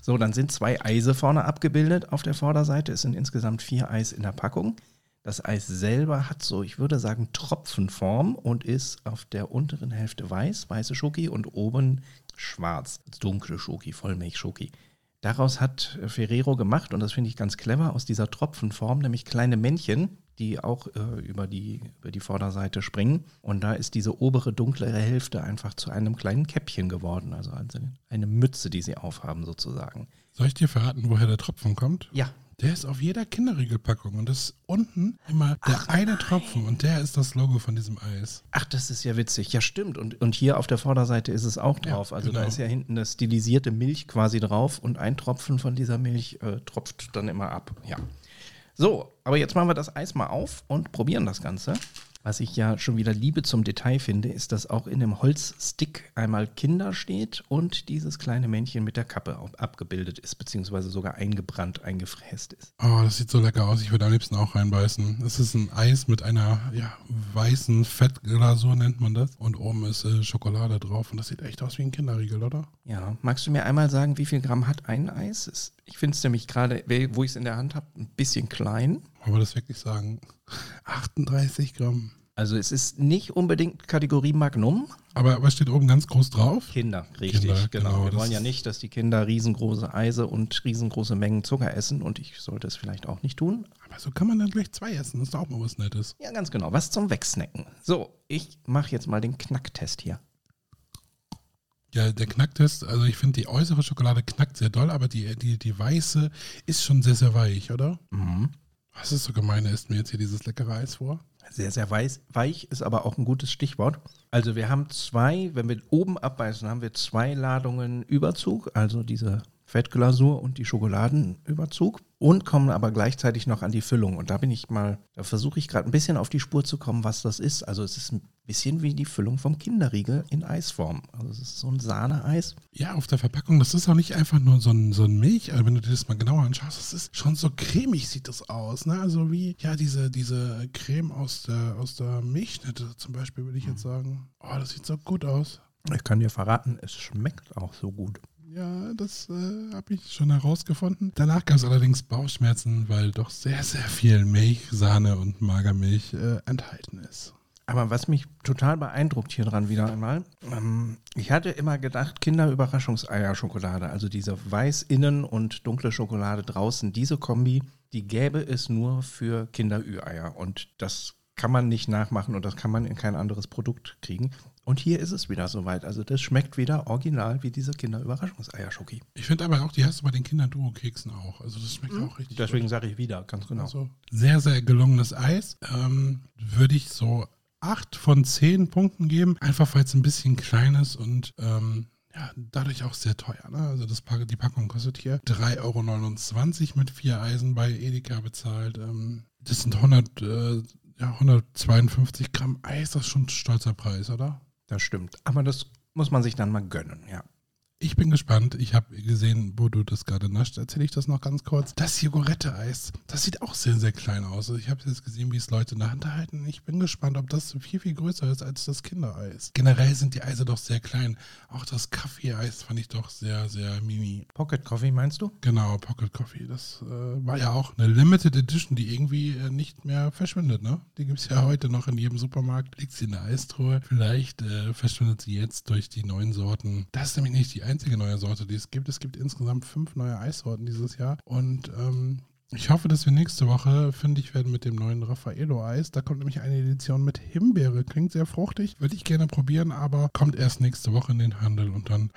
So, dann sind zwei Eise vorne abgebildet auf der Vorderseite. Es sind insgesamt vier Eis in der Packung. Das Eis selber hat so, ich würde sagen, Tropfenform und ist auf der unteren Hälfte weiß, weiße Schoki und oben schwarz, dunkle Schoki, Vollmilch-Schoki. Daraus hat Ferrero gemacht, und das finde ich ganz clever, aus dieser Tropfenform, nämlich kleine Männchen, die auch äh, über, die, über die Vorderseite springen. Und da ist diese obere dunklere Hälfte einfach zu einem kleinen Käppchen geworden, also eine Mütze, die sie aufhaben sozusagen. Soll ich dir verraten, woher der Tropfen kommt? Ja, Der ist auf jeder Kinderriegelpackung und das ist unten immer der Ach, eine nein. Tropfen und der ist das Logo von diesem Eis. Ach, das ist ja witzig. Ja, stimmt. Und, und hier auf der Vorderseite ist es auch Ja, drauf. also da genau. ist ja hinten eine stilisierte Milch quasi drauf und ein Tropfen von dieser Milch äh, tropft dann immer ab. Ja. So, aber jetzt machen wir das Eis mal auf und probieren das Ganze. Was ich ja schon wieder Liebe zum Detail finde, ist, dass auch in dem Holzstick einmal Kinder steht und dieses kleine Männchen mit der Kappe abgebildet ist, beziehungsweise sogar eingebrannt, eingefräst ist. Oh, das sieht so lecker aus. Ich würde am liebsten auch reinbeißen. Es ist ein Eis mit einer ja, weißen Fettglasur, nennt man das. Und oben ist äh, Schokolade drauf. Und das sieht echt aus wie ein Kinderriegel, oder? Ja, magst du mir einmal sagen, wie viel Gramm hat ein Eis? Ich finde es nämlich gerade, wo ich es in der Hand habe, ein bisschen klein. Wollen wir das wirklich sagen? 38 Gramm. Also es ist nicht unbedingt Kategorie Magnum. Aber was steht oben ganz groß drauf? Kinder, richtig, Kinder, genau. genau, Wir wollen ja nicht, dass die Kinder riesengroße Eise und riesengroße Mengen Zucker essen und ich sollte es vielleicht auch nicht tun. Aber so kann man dann gleich zwei essen. Das ist doch auch mal was Nettes. Ja, ganz genau. Was zum Wegsnacken. So, ich mache jetzt mal den Knacktest hier. Ja, der Knacktest, also ich finde, die äußere Schokolade knackt sehr doll, aber die, die, die weiße ist schon sehr, sehr weich, oder? Mhm. Was ist so gemein, er isst mir jetzt hier dieses leckere Eis vor? Sehr, sehr weiß, weich ist aber auch ein gutes Stichwort. Also wir haben zwei, wenn wir oben abbeißen, haben wir zwei Ladungen Überzug, also diese Fettglasur und die Schokoladenüberzug und kommen aber gleichzeitig noch an die Füllung. Und da bin ich mal, da versuche ich gerade ein bisschen auf die Spur zu kommen, was das ist. Also es ist ein bisschen wie die Füllung vom Kinderriegel in Eisform. Also es ist so ein Sahneeis. Ja, auf der Verpackung, das ist auch nicht einfach nur so ein, so ein Milch, also wenn du dir das mal genauer anschaust, das ist schon so cremig sieht das aus, ne? Also wie, ja, diese, diese Creme aus der, aus der Milchschnitte zum Beispiel, würde ich jetzt sagen. Oh, das sieht so gut aus. Ich kann dir verraten, es schmeckt auch so gut. Ja, das äh, habe ich schon herausgefunden. Danach gab es allerdings Bauchschmerzen, weil doch sehr, sehr viel Milch, Sahne und Magermilch äh, enthalten ist. Aber was mich total beeindruckt hier dran wieder einmal, ähm, ich hatte immer gedacht, Kinderüberraschungseierschokolade, also diese weiß innen und dunkle Schokolade draußen, diese Kombi, die gäbe es nur für Kinderüeier. Und das kann man nicht nachmachen und das kann man in kein anderes Produkt kriegen. Und hier ist es wieder soweit. Also das schmeckt wieder original wie diese Kinderüberraschungseierschoki. Ich finde aber auch, die hast du bei den Kinder-Duo-Keksen auch. Also das schmeckt auch richtig Deswegen sage ich wieder, ganz genau. Also sehr, sehr gelungenes Eis. Ähm, Würde ich so acht von zehn Punkten geben, einfach weil es ein bisschen klein ist und ähm, ja, dadurch auch sehr teuer. Ne? Also das, Pack- die Packung kostet hier 3,29 Euro mit vier Eisen bei Edeka bezahlt. Ähm, das sind 100, äh, ja, 152 Gramm Eis, das ist schon ein stolzer Preis, oder? Das stimmt. Aber das muss man sich dann mal gönnen, ja. Ich bin gespannt. Ich habe gesehen, wo du das gerade nascht. Erzähle ich das noch ganz kurz. Das Jogurette-Eis, das sieht auch sehr, sehr klein aus. Ich habe jetzt gesehen, wie es Leute in der Hand halten. Ich bin gespannt, ob das viel, viel größer ist als das Kindereis. Generell sind die Eise doch sehr klein. Auch das Kaffee-Eis fand ich doch sehr, sehr mini. Pocket Coffee meinst du? Genau, Pocket Coffee. Das äh, war ja auch eine Limited Edition, die irgendwie äh, nicht mehr verschwindet. Ne? Die gibt es ja heute noch in jedem Supermarkt. Liegt sie in der Eistruhe. Vielleicht äh, verschwindet sie jetzt durch die neuen Sorten. Das ist nämlich nicht die einzige neue Sorte, die es gibt. Es gibt insgesamt fünf neue Eissorten dieses Jahr. Und ähm, ich hoffe, dass wir nächste Woche fündig werden mit dem neuen Raffaello-Eis. Da kommt nämlich eine Edition mit Himbeere. Klingt sehr fruchtig. Würde ich gerne probieren, aber kommt erst nächste Woche in den Handel und dann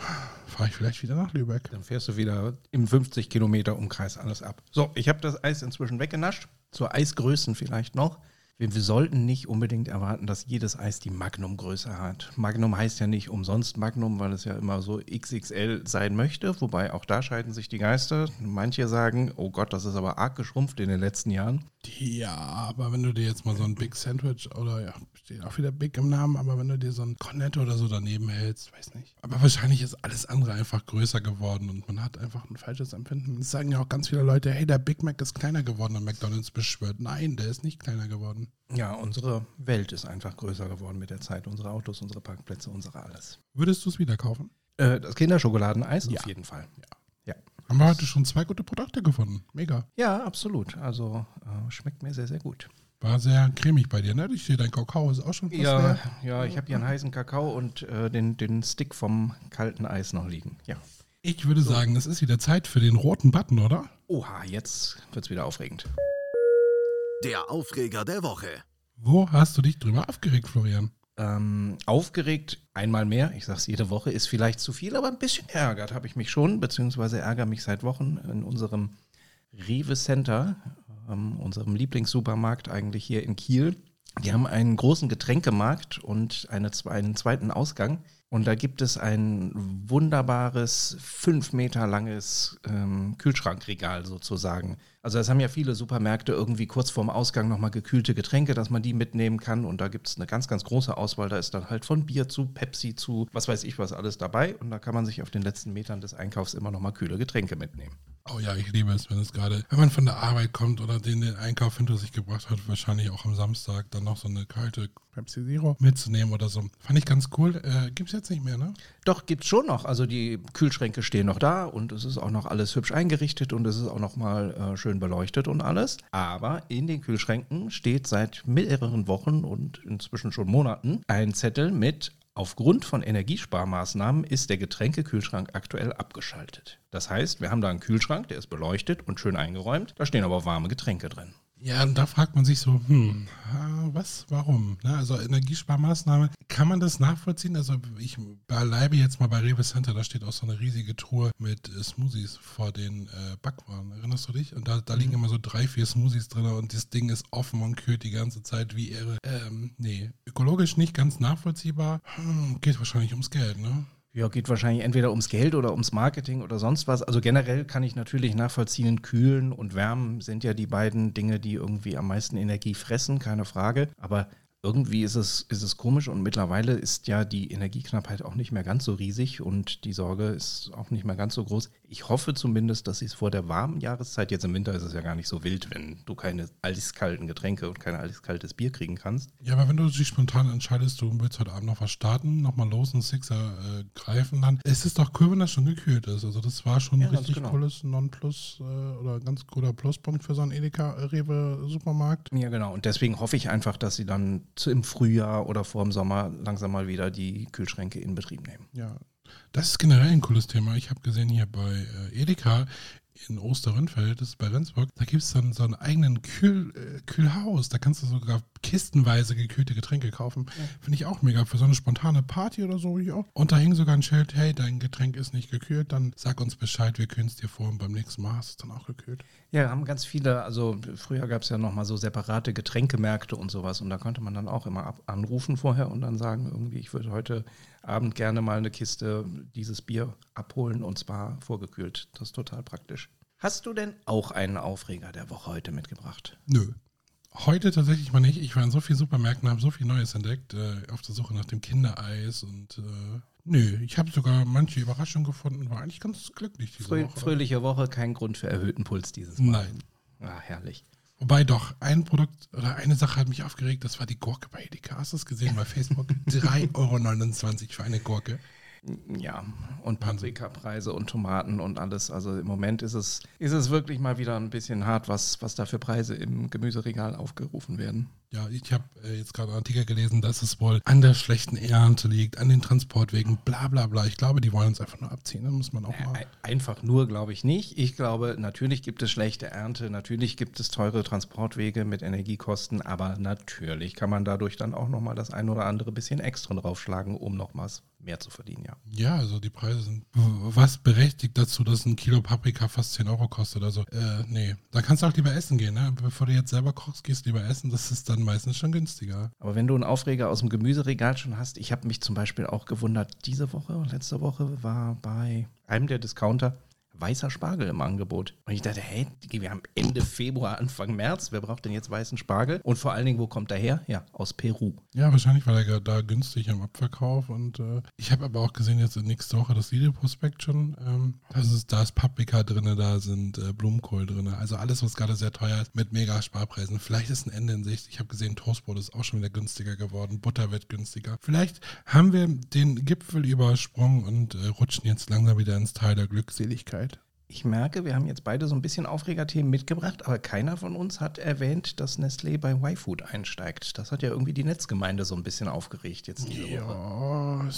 fahre ich vielleicht wieder nach Lübeck. Dann fährst du wieder im 50 Kilometer Umkreis alles ab. So, ich habe das Eis inzwischen weggenascht. Zur Eisgrößen vielleicht noch. Wir, wir sollten nicht unbedingt erwarten, dass jedes Eis die Magnum-Größe hat. Magnum heißt ja nicht umsonst Magnum, weil es ja immer so XXL sein möchte. Wobei auch da scheiden sich die Geister. Manche sagen, oh Gott, das ist aber arg geschrumpft in den letzten Jahren. Ja, aber wenn du dir jetzt mal so ein Big Sandwich oder ja, steht auch wieder Big im Namen, aber wenn du dir so ein Cornetto oder so daneben hältst, weiß nicht. Aber wahrscheinlich ist alles andere einfach größer geworden und man hat einfach ein falsches Empfinden. Es sagen ja auch ganz viele Leute, hey, der Big Mac ist kleiner geworden und McDonalds beschwört. Nein, der ist nicht kleiner geworden. Ja, unsere Welt ist einfach größer geworden mit der Zeit. Unsere Autos, unsere Parkplätze, unsere alles. Würdest du es wieder kaufen? Äh, das Kinderschokoladeneis Ja. auf jeden Fall. Haben wir heute schon zwei gute Produkte gefunden. Mega. Ja, absolut. Also äh, schmeckt mir sehr, sehr gut. War sehr cremig bei dir, ne? Ich sehe, dein Kakao ist auch schon fast Ja, leer. ja, ich habe hier einen heißen Kakao und äh, den, den Stick vom kalten Eis noch liegen. Ja. Ich würde sagen, es ist wieder Zeit für den roten Button, oder? Oha, jetzt wird's wieder aufregend. Der Aufreger der Woche. Wo hast du dich drüber aufgeregt, Florian? Ähm, aufgeregt, einmal mehr, ich sag's jede Woche, ist vielleicht zu viel, aber ein bisschen ärgert habe ich mich schon, beziehungsweise ärgere mich seit Wochen in unserem Rewe Center, ähm, unserem Lieblingssupermarkt eigentlich hier in Kiel. Die haben einen großen Getränkemarkt und eine, einen zweiten Ausgang. Und da gibt es ein wunderbares, fünf Meter langes ähm, Kühlschrankregal sozusagen. Also das haben ja viele Supermärkte irgendwie kurz vorm Ausgang nochmal gekühlte Getränke, dass man die mitnehmen kann. Und da gibt es eine ganz, ganz große Auswahl. Da ist dann halt von Bier zu Pepsi zu was weiß ich was alles dabei. Und da kann man sich auf den letzten Metern des Einkaufs immer nochmal kühle Getränke mitnehmen. Oh ja, ich liebe es, wenn es gerade, wenn man von der Arbeit kommt oder den, den Einkauf hinter sich gebracht hat, wahrscheinlich auch am Samstag, dann noch so eine kalte Pepsi Zero mitzunehmen oder so. Fand ich ganz cool. Äh, Gibt es jetzt nicht mehr, ne? Doch, gibt es schon noch. Also die Kühlschränke stehen noch da und es ist auch noch alles hübsch eingerichtet und es ist auch noch mal äh, schön beleuchtet und alles. Aber in den Kühlschränken steht seit mehreren Wochen und inzwischen schon Monaten ein Zettel mit Aufgrund von Energiesparmaßnahmen ist der Getränkekühlschrank aktuell abgeschaltet. Das heißt, wir haben da einen Kühlschrank, der ist beleuchtet und schön eingeräumt, da stehen aber warme Getränke drin. Ja, und da fragt man sich so, hm, was, warum? Ne? Also Energiesparmaßnahme, kann man das nachvollziehen? Also ich bleibe jetzt mal bei Rewe Center, da steht auch so eine riesige Truhe mit äh, Smoothies vor den äh, Backwaren. Erinnerst du dich? Und da, da liegen mhm. immer so drei, vier Smoothies drin und das Ding ist offen und kühlt die ganze Zeit wie irre. Ähm, nee, ökologisch nicht ganz nachvollziehbar. Hm, geht wahrscheinlich ums Geld, ne? Ja, geht wahrscheinlich entweder ums Geld oder ums Marketing oder sonst was. Also generell kann ich natürlich nachvollziehen, kühlen und wärmen sind ja die beiden Dinge, die irgendwie am meisten Energie fressen, keine Frage. Aber irgendwie ist es, ist es komisch und mittlerweile ist ja die Energieknappheit auch nicht mehr ganz so riesig und die Sorge ist auch nicht mehr ganz so groß. Ich hoffe zumindest, dass sie es vor der warmen Jahreszeit, jetzt im Winter ist es ja gar nicht so wild, wenn du keine eiskalten Getränke und kein eiskaltes Bier kriegen kannst. Ja, aber wenn du dich spontan entscheidest, du willst heute Abend noch was starten, nochmal los, einen Sixer äh, greifen, dann ist es doch cool, wenn das schon gekühlt ist. Also das war schon ja, ein richtig genau. cooles Non-Plus äh, oder ganz cooler Pluspunkt für so einen Edeka-Rewe-Supermarkt. Ja, genau. Und deswegen hoffe ich einfach, dass sie dann im Frühjahr oder vor dem Sommer langsam mal wieder die Kühlschränke in Betrieb nehmen. Ja, das ist generell ein cooles Thema. Ich habe gesehen hier bei äh, Edeka in Osterrönfeld, das ist bei Rendsburg, da gibt es dann so einen eigenen Kühl, äh, Kühlhaus. Da kannst du sogar kistenweise gekühlte Getränke kaufen. Ja. Finde ich auch mega. Für so eine spontane Party oder so. Ich auch. Und da hing sogar ein Schild, hey, dein Getränk ist nicht gekühlt, dann sag uns Bescheid, wir kühlen es dir vor und beim nächsten Mal hast du es dann auch gekühlt. Ja, haben ganz viele, also früher gab es ja nochmal so separate Getränkemärkte und sowas und da konnte man dann auch immer ab, anrufen vorher und dann sagen, irgendwie, ich würde heute Abend gerne mal eine Kiste dieses Bier abholen und zwar vorgekühlt. Das ist total praktisch. Hast du denn auch einen Aufreger der Woche heute mitgebracht? Nö. Heute tatsächlich mal nicht. Ich war in so vielen Supermärkten, habe so viel Neues entdeckt, äh, auf der Suche nach dem Kindereis und äh, nö, ich habe sogar manche Überraschungen gefunden, war eigentlich ganz glücklich diese Frö Woche. Fröhliche Woche, kein Grund für erhöhten Puls dieses Mal. Nein. Ah, herrlich. Wobei doch, ein Produkt oder eine Sache hat mich aufgeregt, das war die Gurke bei Edeka. Hast du es gesehen bei Facebook? *laughs* 3,29 Euro für eine Gurke. Ja, und Paprikapreise und Tomaten und alles. Also im Moment ist es, ist es wirklich mal wieder ein bisschen hart, was, was da für Preise im Gemüseregal aufgerufen werden. Ja, ich habe äh, jetzt gerade einen Artikel gelesen, dass es wohl an der schlechten Ernte liegt, an den Transportwegen, bla bla bla. Ich glaube, die wollen uns einfach nur abziehen. Da muss man auch mal. Einfach nur, glaube ich nicht. Ich glaube, natürlich gibt es schlechte Ernte, natürlich gibt es teure Transportwege mit Energiekosten, aber natürlich kann man dadurch dann auch nochmal das ein oder andere bisschen extra draufschlagen, um noch was mehr zu verdienen, ja. Ja, also die Preise sind was berechtigt dazu, dass ein Kilo Paprika fast 10 Euro kostet. Also, äh, nee. Da kannst du auch lieber essen gehen, ne? Bevor du jetzt selber kochst, gehst du lieber essen. Das ist dann meistens schon günstiger. Aber wenn du einen Aufreger aus dem Gemüseregal schon hast, ich habe mich zum Beispiel auch gewundert, diese Woche, letzte Woche war bei einem der Discounter weißer Spargel im Angebot. Und ich dachte, hey, wir haben Ende Februar, Anfang März, wer braucht denn jetzt weißen Spargel? Und vor allen Dingen, wo kommt er her? Ja, aus Peru. Ja, wahrscheinlich war er da günstig im Abverkauf. Und äh, ich habe aber auch gesehen, jetzt nächste Woche das Lidl-Prospekt schon. Ähm, das ist, da ist Paprika drin, da sind äh, Blumenkohl drin. Also alles, was gerade sehr teuer ist, mit mega Sparpreisen. Vielleicht ist ein Ende in Sicht. Ich habe gesehen, Toastbrot ist auch schon wieder günstiger geworden. Butter wird günstiger. Vielleicht haben wir den Gipfel übersprungen und äh, rutschen jetzt langsam wieder ins Teil der Glückseligkeit. Ich merke, wir haben jetzt beide so ein bisschen Aufregerthemen mitgebracht, aber keiner von uns hat erwähnt, dass Nestlé bei YFood einsteigt. Das hat ja irgendwie die Netzgemeinde so ein bisschen aufgeregt jetzt diese ja, Woche.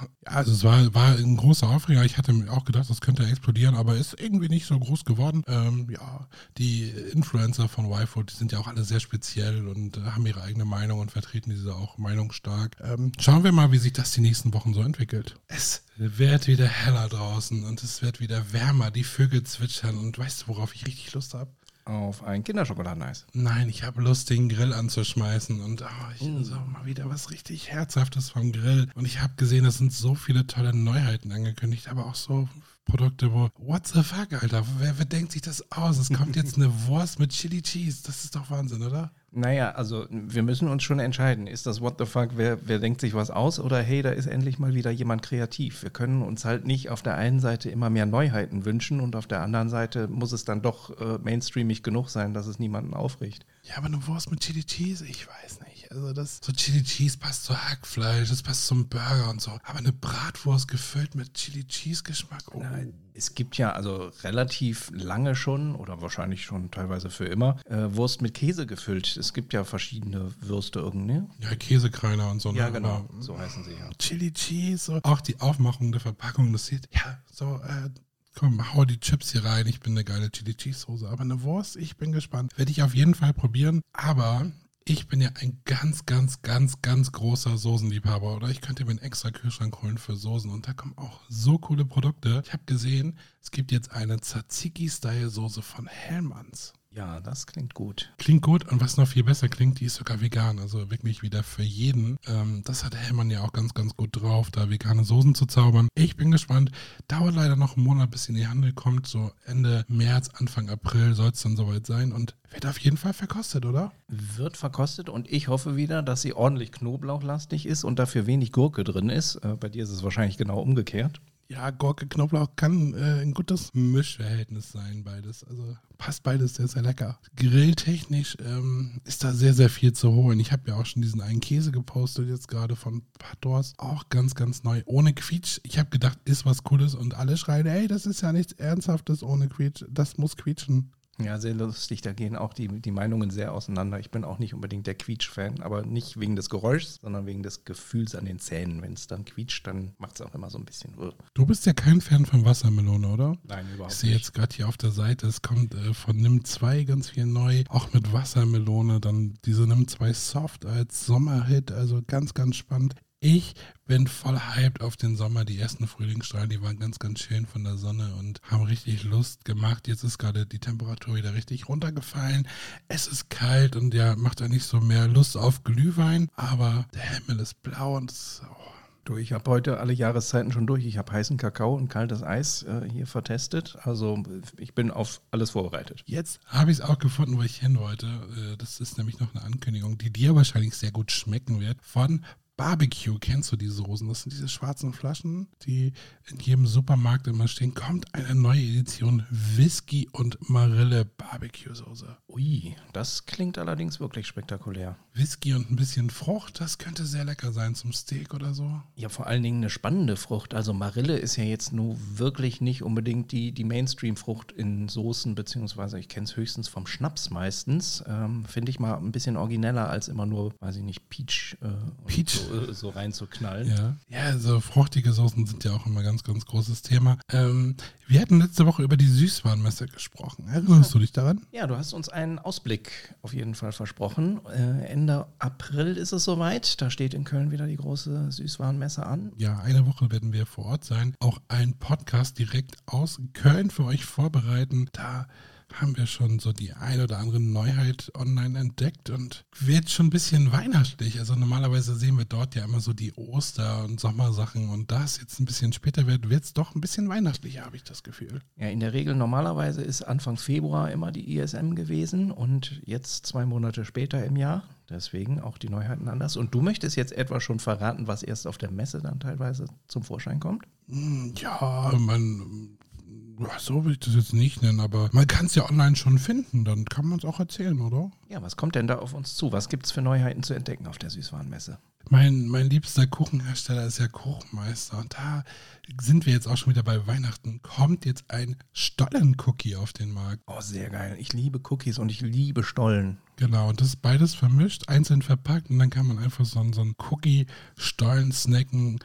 Ja, also es war, war ein großer Aufreger. Ich hatte mir auch gedacht, das könnte explodieren, aber ist irgendwie nicht so groß geworden. Ähm, ja, die Influencer von YFood, die sind ja auch alle sehr speziell und äh, haben ihre eigene Meinung und vertreten diese auch meinungsstark. Ähm, schauen wir mal, wie sich das die nächsten Wochen so entwickelt. Es wird wieder heller draußen und es wird wieder wärmer. Die Vögel zwitschern und weißt du, worauf ich richtig Lust habe? Auf ein Kinderschokoladeneis. Nein, ich habe Lust, den Grill anzuschmeißen und oh, ich Mm. so mal wieder was richtig Herzhaftes vom Grill. Und ich habe gesehen, es sind so viele tolle Neuheiten angekündigt, aber auch so Produkte, wo, what the fuck, Alter, wer, wer denkt sich das aus? Es kommt jetzt eine *laughs* Wurst mit Chili Cheese, das ist doch Wahnsinn, oder? Naja, also wir müssen uns schon entscheiden. Ist das What the fuck, wer, wer denkt sich was aus oder hey, da ist endlich mal wieder jemand kreativ. Wir können uns halt nicht auf der einen Seite immer mehr Neuheiten wünschen und auf der anderen Seite muss es dann doch äh, mainstreamig genug sein, dass es niemanden aufregt. Ja, aber eine Wurst mit Chili Cheese, ich weiß nicht. Also das, so Chili Cheese passt zu Hackfleisch, das passt zum Burger und so. Aber eine Bratwurst gefüllt mit Chili Cheese Geschmack, oh. Es gibt ja also relativ lange schon oder wahrscheinlich schon teilweise für immer äh, Wurst mit Käse gefüllt. Es gibt ja verschiedene Würste irgendwie. Ja, Käsekreiner und so. Ja, ne? genau. Aber- So heißen sie ja. Chili Cheese, so. auch die Aufmachung der Verpackung, das sieht, ja, so, äh, komm, hau die Chips hier rein, ich bin eine geile Chili Cheese Soße, aber eine Wurst, ich bin gespannt. Werde ich auf jeden Fall probieren, aber ich bin ja ein ganz, ganz, ganz, ganz großer Soßenliebhaber oder ich könnte mir einen extra Kühlschrank holen für Soßen und da kommen auch so coole Produkte. Ich habe gesehen, es gibt jetzt eine Tzatziki-Style-Soße von Hellmanns. Ja, das klingt gut. Klingt gut und was noch viel besser klingt, die ist sogar vegan. Also wirklich wieder für jeden. Ähm, das hat Hellmann ja auch ganz, ganz gut drauf, da vegane Soßen zu zaubern. Ich bin gespannt. Dauert leider noch einen Monat, bis sie in die Handel kommt. So Ende März, Anfang April soll es dann soweit sein und wird auf jeden Fall verkostet, oder? Wird verkostet und ich hoffe wieder, dass sie ordentlich knoblauchlastig ist und dafür wenig Gurke drin ist. Äh, bei dir ist es wahrscheinlich genau umgekehrt. Ja, Gurke, Knoblauch kann äh, ein gutes Mischverhältnis sein, beides. Also passt beides sehr, sehr lecker. Grilltechnisch ähm, ist da sehr, sehr viel zu holen. Ich habe ja auch schon diesen einen Käse gepostet, jetzt gerade von Pators. Auch ganz, ganz neu. Ohne Quietsch. Ich habe gedacht, ist was Cooles und alle schreien, ey, das ist ja nichts Ernsthaftes ohne Quietsch. Das muss quietschen. Ja, sehr lustig. Da gehen auch die, die Meinungen sehr auseinander. Ich bin auch nicht unbedingt der Quietsch-Fan, aber nicht wegen des Geräuschs, sondern wegen des Gefühls an den Zähnen. Wenn es dann quietscht, dann macht es auch immer so ein bisschen. uh. Du bist ja kein Fan von Wassermelone, oder? Nein, Ich überhaupt sehe jetzt gerade hier auf der Seite, es kommt äh, von NIM 2 ganz viel neu, auch mit Wassermelone, dann diese NIM 2 Soft als Sommerhit, also ganz, ganz spannend. Ich bin voll hyped auf den Sommer. Die ersten Frühlingsstrahlen, die waren ganz, ganz schön von der Sonne und haben richtig Lust gemacht. Jetzt ist gerade die Temperatur wieder richtig runtergefallen. Es ist kalt und ja, macht ja nicht so mehr Lust auf Glühwein, aber der Himmel ist blau und es, oh, Du, ich habe heute alle Jahreszeiten schon durch. Ich habe heißen Kakao und kaltes Eis äh, hier vertestet. Also ich bin auf alles vorbereitet. Jetzt habe ich es auch gefunden, wo ich hin wollte. Äh, Das ist nämlich noch eine Ankündigung, die dir wahrscheinlich sehr gut schmecken wird. Von Barbecue. Kennst du diese Soßen? Das sind diese schwarzen Flaschen, die in jedem Supermarkt immer stehen. Kommt eine neue Edition Whisky und Marille Barbecue Soße. Ui, das klingt allerdings wirklich spektakulär. Whisky und ein bisschen Frucht, das könnte sehr lecker sein zum Steak oder so. Ja, vor allen Dingen eine spannende Frucht. Also Marille ist ja jetzt nur wirklich nicht unbedingt die, die Mainstream-Frucht in Soßen, beziehungsweise ich kenne es höchstens vom Schnaps meistens. Ähm, Finde ich mal ein bisschen origineller, als immer nur, weiß ich nicht, Peach, äh, Peach. So, so reinzuknallen. Ja, ja, so fruchtige Soßen sind ja auch immer ganz, ganz großes Thema. Ähm, wir hatten letzte Woche über die Süßwarenmesse gesprochen. Erinnerst du dich daran? Ja, du hast uns einen Ausblick auf jeden Fall versprochen. Äh, Ende April ist es soweit. Da steht in Köln wieder die große Süßwarenmesse an. Ja, eine Woche werden wir vor Ort sein. Auch einen Podcast direkt aus Köln für euch vorbereiten. Da haben wir schon so die ein oder andere Neuheit online entdeckt und wird schon ein bisschen weihnachtlich. Also normalerweise sehen wir dort ja immer so die Oster- und Sommersachen und da es jetzt ein bisschen später wird, wird es doch ein bisschen weihnachtlicher, habe ich das Gefühl. Ja, in der Regel normalerweise ist Anfang Februar immer die ISM gewesen und jetzt zwei Monate später im Jahr. Deswegen auch die Neuheiten anders. Und du möchtest jetzt etwa schon verraten, was erst auf der Messe dann teilweise zum Vorschein kommt? Hm, Ja, man. So will ich das jetzt nicht nennen, aber man kann es ja online schon finden, dann kann man es auch erzählen, oder? Ja, was kommt denn da auf uns zu? Was gibt es für Neuheiten zu entdecken auf der Süßwarenmesse? Mein, mein liebster Kuchenhersteller ist ja Kuchenmeister und da sind wir jetzt auch schon wieder bei Weihnachten. Kommt jetzt ein Stollen-Cookie auf den Markt. Oh, sehr geil. Ich liebe Cookies und ich liebe Stollen. Genau, und das ist beides vermischt, einzeln verpackt und dann kann man einfach so, so einen Cookie-Stollen snacken.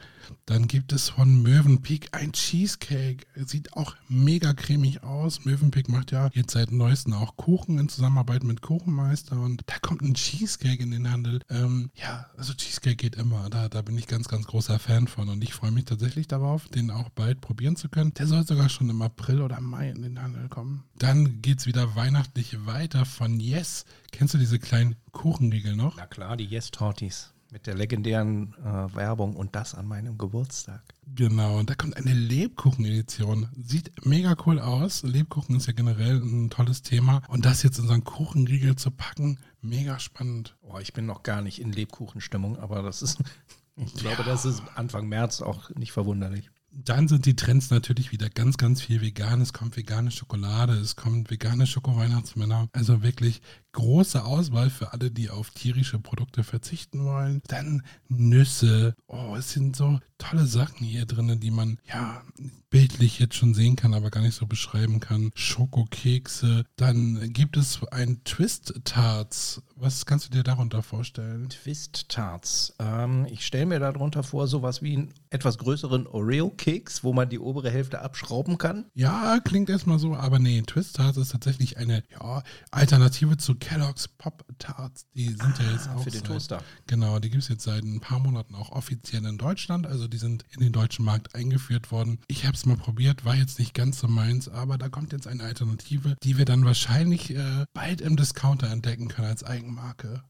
Dann gibt es von Mövenpick ein Cheesecake. Sieht auch mega cremig aus. Mövenpick macht ja jetzt seit neuestem auch Kuchen in Zusammenarbeit mit Kuchenmeister und da kommt ein Cheesecake in den Handel. Ähm, ja, also Cheesecake geht immer. Da, da bin ich ganz, ganz großer Fan von und ich freue mich tatsächlich darauf, den auch bald probieren zu können. Der soll sogar schon im April oder Mai in den Handel kommen. Dann geht es wieder weihnachtlich weiter von Yes. Kennst du diese kleinen Kuchenriegel noch? Na klar, die Yes Tortis mit der legendären äh, Werbung und das an meinem Geburtstag. Genau, und da kommt eine Lebkuchen-Edition. Sieht mega cool aus. Lebkuchen ist ja generell ein tolles Thema. Und das jetzt in so einen Kuchenriegel zu packen, mega spannend. Oh, ich bin noch gar nicht in Lebkuchenstimmung, aber das ist, *laughs* ich glaube, das ist Anfang März auch nicht verwunderlich. Dann sind die Trends natürlich wieder ganz, ganz viel vegan. Es kommt vegane Schokolade, es kommt vegane Schoko-Weihnachtsmänner. Also wirklich große Auswahl für alle, die auf tierische Produkte verzichten wollen. Dann Nüsse. Oh, es sind so tolle Sachen hier drin, die man ja bildlich jetzt schon sehen kann, aber gar nicht so beschreiben kann. Schokokekse. Dann gibt es ein Twist Tarts. Was kannst du dir darunter vorstellen? Twist Tarts. Ähm, ich stelle mir darunter vor, sowas wie einen etwas größeren Oreo-Keks, wo man die obere Hälfte abschrauben kann. Ja, klingt erstmal so, aber nee, Twist Tarts ist tatsächlich eine ja, Alternative zu Kellogg's Pop Tarts. Die sind ah, ja jetzt auch für den seit, Toaster. Genau, die gibt es jetzt seit ein paar Monaten auch offiziell in Deutschland. Also die sind in den deutschen Markt eingeführt worden. Ich habe es mal probiert, war jetzt nicht ganz so meins, aber da kommt jetzt eine Alternative, die wir dann wahrscheinlich äh, bald im Discounter entdecken können als Eigenmarke.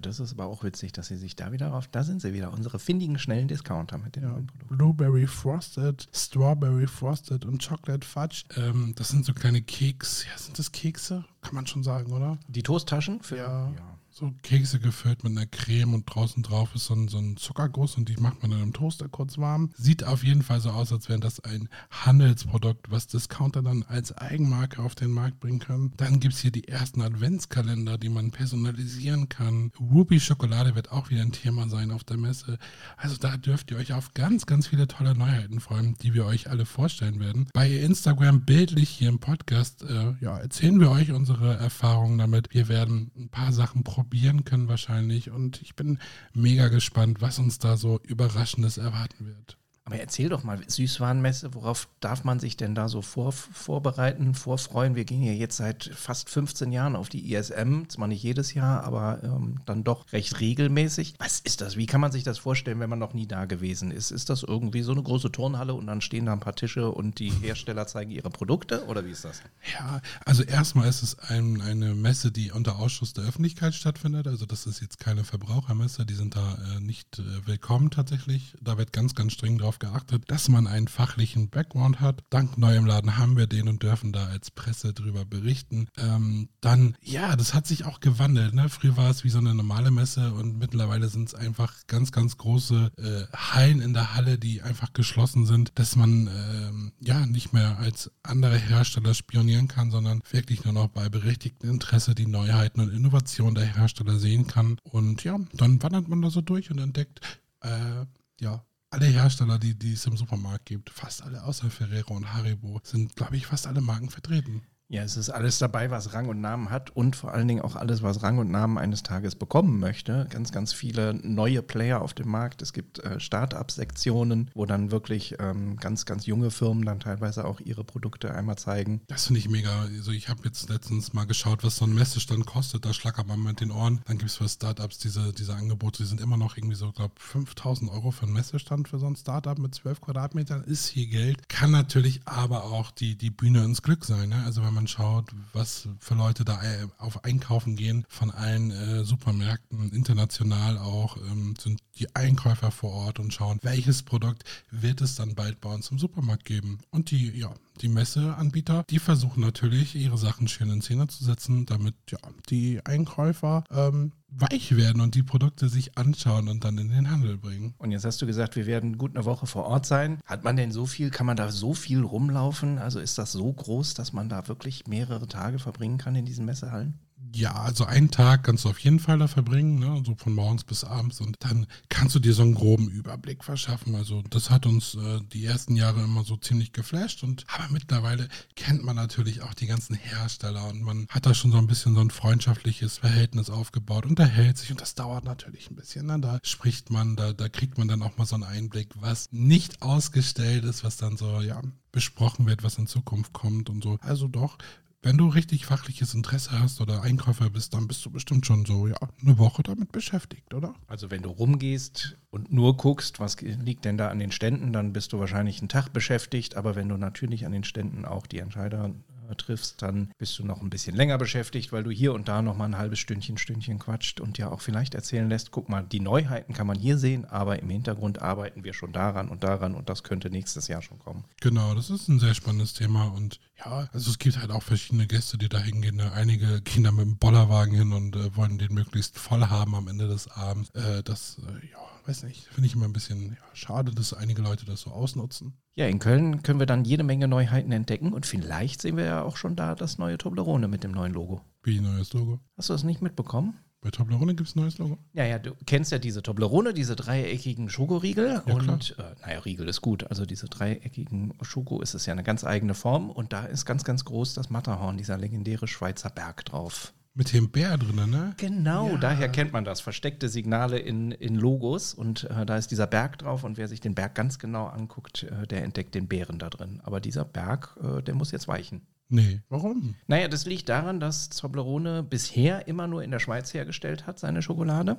Das ist aber auch witzig, dass sie sich da wieder auf, da sind sie wieder, unsere findigen, schnellen Discounter mit den Ja, neuen Produkten. Blueberry Frosted, Strawberry Frosted und Chocolate Fudge. Ähm, das sind so kleine Keks. Ja, sind das Kekse? Kann man schon sagen, oder? Die Toasttaschen für Ja. So Kekse gefüllt mit einer Creme und draußen drauf ist so ein, so ein Zuckerguss und die macht man dann im Toaster kurz warm. Sieht auf jeden Fall so aus, als wäre das ein Handelsprodukt, was Discounter dann als Eigenmarke auf den Markt bringen können. Dann gibt es hier die ersten Adventskalender, die man personalisieren kann. Whoopi Schokolade wird auch wieder ein Thema sein auf der Messe. Also da dürft ihr euch auf ganz, ganz viele tolle Neuheiten freuen, die wir euch alle vorstellen werden. Bei Instagram bildlich hier im Podcast äh, ja, erzählen wir euch unsere Erfahrungen damit. Wir werden ein paar Sachen probieren können wahrscheinlich und ich bin mega gespannt, was uns da so Überraschendes erwarten wird. Aber erzähl doch mal, Süßwarenmesse, worauf darf man sich denn da so vor, vorbereiten, vorfreuen? Wir gehen ja jetzt seit fast 15 Jahren auf die ISM, zwar nicht jedes Jahr, aber ähm, dann doch recht regelmäßig. Was ist das? Wie kann man sich das vorstellen, wenn man noch nie da gewesen ist? Ist das irgendwie so eine große Turnhalle und dann stehen da ein paar Tische und die *laughs* Hersteller zeigen ihre Produkte oder wie ist das? Ja, also erstmal ist es ein, eine Messe, die unter Ausschuss der Öffentlichkeit stattfindet. Also das ist jetzt keine Verbrauchermesse, die sind da äh, nicht äh, willkommen tatsächlich. Da wird ganz, ganz streng drauf geachtet, dass man einen fachlichen Background hat. Dank Neuem Laden haben wir den und dürfen da als Presse drüber berichten. Ähm, dann, ja, das hat sich auch gewandelt. Ne? Früher war es wie so eine normale Messe und mittlerweile sind es einfach ganz, ganz große äh, Hallen in der Halle, die einfach geschlossen sind, dass man ähm, ja nicht mehr als andere Hersteller spionieren kann, sondern wirklich nur noch bei berechtigtem Interesse die Neuheiten und Innovationen der Hersteller sehen kann. Und ja, dann wandert man da so durch und entdeckt, äh, ja, alle Hersteller, die, die es im Supermarkt gibt, fast alle außer Ferrero und Haribo, sind, glaube ich, fast alle Marken vertreten. Ja, es ist alles dabei, was Rang und Namen hat und vor allen Dingen auch alles, was Rang und Namen eines Tages bekommen möchte. Ganz, ganz viele neue Player auf dem Markt. Es gibt äh, Start-up-Sektionen, wo dann wirklich ähm, ganz, ganz junge Firmen dann teilweise auch ihre Produkte einmal zeigen. Das finde ich mega. Also ich habe jetzt letztens mal geschaut, was so ein Messestand kostet. Da schlackert man mit den Ohren. Dann gibt es für Startups diese, diese Angebote, die sind immer noch irgendwie so, glaube 5000 Euro für einen Messestand für so ein Startup mit 12 Quadratmetern. Ist hier Geld. Kann natürlich aber auch die, die Bühne ins Glück sein. Ne? Also wenn man schaut, was für Leute da äh, auf Einkaufen gehen, von allen äh, Supermärkten, international auch, ähm, sind die Einkäufer vor Ort und schauen, welches Produkt wird es dann bald bei uns im Supermarkt geben. Und die, ja, die Messeanbieter, die versuchen natürlich, ihre Sachen schön in Szene zu setzen, damit ja, die Einkäufer ähm, weich werden und die Produkte sich anschauen und dann in den Handel bringen. Und jetzt hast du gesagt, wir werden gut eine Woche vor Ort sein. Hat man denn so viel, kann man da so viel rumlaufen? Also ist das so groß, dass man da wirklich mehrere Tage verbringen kann in diesen Messehallen? Ja, also einen Tag kannst du auf jeden Fall da verbringen, ne? so von morgens bis abends und dann kannst du dir so einen groben Überblick verschaffen. Also das hat uns äh, die ersten Jahre immer so ziemlich geflasht und aber mittlerweile kennt man natürlich auch die ganzen Hersteller und man hat da schon so ein bisschen so ein freundschaftliches Verhältnis aufgebaut, unterhält sich und das dauert natürlich ein bisschen. Ne? Da spricht man, da, da kriegt man dann auch mal so einen Einblick, was nicht ausgestellt ist, was dann so, ja, besprochen wird, was in Zukunft kommt und so. Also doch, wenn du richtig fachliches Interesse hast oder Einkäufer bist, dann bist du bestimmt schon so, ja, eine Woche damit beschäftigt, oder? Also wenn du rumgehst und nur guckst, was liegt denn da an den Ständen, dann bist du wahrscheinlich einen Tag beschäftigt. Aber wenn du natürlich an den Ständen auch die Entscheider triffst, dann bist du noch ein bisschen länger beschäftigt, weil du hier und da noch mal ein halbes Stündchen, Stündchen quatscht und ja auch vielleicht erzählen lässt, guck mal, die Neuheiten kann man hier sehen, aber im Hintergrund arbeiten wir schon daran und daran und das könnte nächstes Jahr schon kommen. Genau, das ist ein sehr spannendes Thema und ja, also es gibt halt auch verschiedene Gäste, die da hingehen. Ne? Einige gehen da mit dem Bollerwagen hin und äh, wollen den möglichst voll haben am Ende des Abends. Äh, das, äh, ja, weiß nicht, finde ich immer ein bisschen ja, schade, dass einige Leute das so ausnutzen. Ja, in Köln können wir dann jede Menge Neuheiten entdecken und vielleicht sehen wir ja auch schon da das neue Toblerone mit dem neuen Logo. Wie neues Logo? Hast du das nicht mitbekommen? Bei Toblerone gibt es ein neues Logo? Ja, ja, du kennst ja diese Toblerone, diese dreieckigen Schokoriegel. Ja, und, äh, naja, Riegel ist gut. Also diese dreieckigen Schoko ist es ja eine ganz eigene Form. Und da ist ganz, ganz groß das Matterhorn, dieser legendäre Schweizer Berg drauf. Mit dem Bär drin, ne? Genau, Ja. daher kennt man das. Versteckte Signale in, in Logos. Und äh, da ist dieser Berg drauf. Und wer sich den Berg ganz genau anguckt, äh, der entdeckt den Bären da drin. Aber dieser Berg, äh, der muss jetzt weichen. Nee. Warum? Naja, das liegt daran, dass Toblerone bisher immer nur in der Schweiz hergestellt hat, seine Schokolade.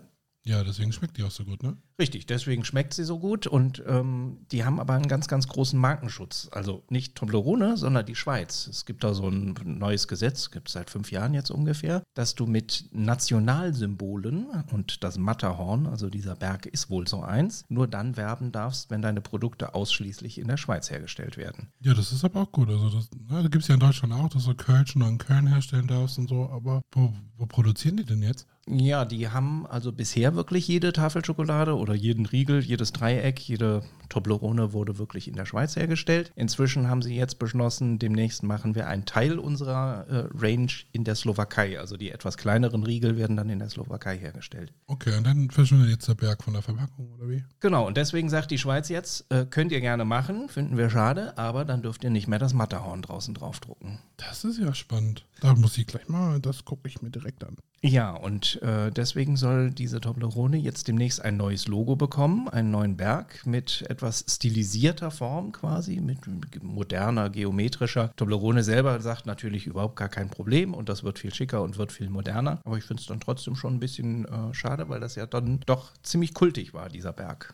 Ja, deswegen schmeckt die auch so gut, ne? Richtig, deswegen schmeckt sie so gut und ähm, die haben aber einen ganz, ganz großen Markenschutz. Also nicht Toblerone, sondern die Schweiz. Es gibt da so ein neues Gesetz, gibt es seit fünf Jahren jetzt ungefähr, dass du mit Nationalsymbolen und das Matterhorn, also dieser Berg ist wohl so eins, nur dann werben darfst, wenn deine Produkte ausschließlich in der Schweiz hergestellt werden. Ja, das ist aber auch gut. Also das, na, da gibt es ja in Deutschland auch, dass du Kölsch nur in Köln herstellen darfst und so, aber wo, wo produzieren die denn jetzt? Ja, die haben also bisher wirklich jede Tafel Schokolade oder jeden Riegel, jedes Dreieck, jede Toblerone wurde wirklich in der Schweiz hergestellt. Inzwischen haben sie jetzt beschlossen, demnächst machen wir einen Teil unserer äh, Range in der Slowakei. Also die etwas kleineren Riegel werden dann in der Slowakei hergestellt. Okay, und dann verschwindet jetzt der Berg von der Verpackung, oder wie? Genau, und deswegen sagt die Schweiz jetzt, äh, könnt ihr gerne machen, finden wir schade, aber dann dürft ihr nicht mehr das Matterhorn draußen draufdrucken. Das ist ja spannend. Da muss ich gleich mal, das gucke ich mir direkt an. Ja, und äh, deswegen soll diese Toblerone jetzt demnächst ein neues Logo bekommen, einen neuen Berg mit etwas stilisierter Form quasi, mit moderner, geometrischer. Toblerone selber sagt natürlich überhaupt gar kein Problem und das wird viel schicker und wird viel moderner. Aber ich finde es dann trotzdem schon ein bisschen äh, schade, weil das ja dann doch ziemlich kultig war, dieser Berg.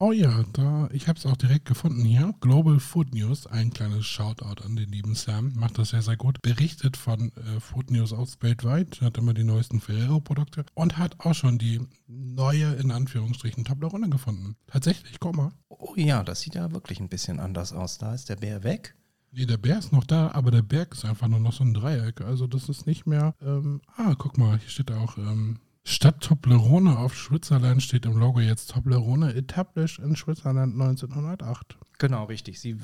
Oh ja, da, ich habe es auch direkt gefunden hier. Global Food News, ein kleines Shoutout an den lieben Sam, macht das sehr, sehr gut. Berichtet von äh, Food News aus weltweit, hat immer die neuesten Ferrero-Produkte und hat auch schon die neue, in Anführungsstrichen, Toblerone gefunden. Tatsächlich, guck mal. Oh ja, das sieht ja wirklich ein bisschen anders aus. Da ist der Bär weg. Nee, der Bär ist noch da, aber der Berg ist einfach nur noch so ein Dreieck. Also das ist nicht mehr. Ähm, ah, guck mal, hier steht auch. Ähm, Statt Toblerone auf Switzerland steht im Logo jetzt Toblerone established in Switzerland 1908. Genau, richtig. Sie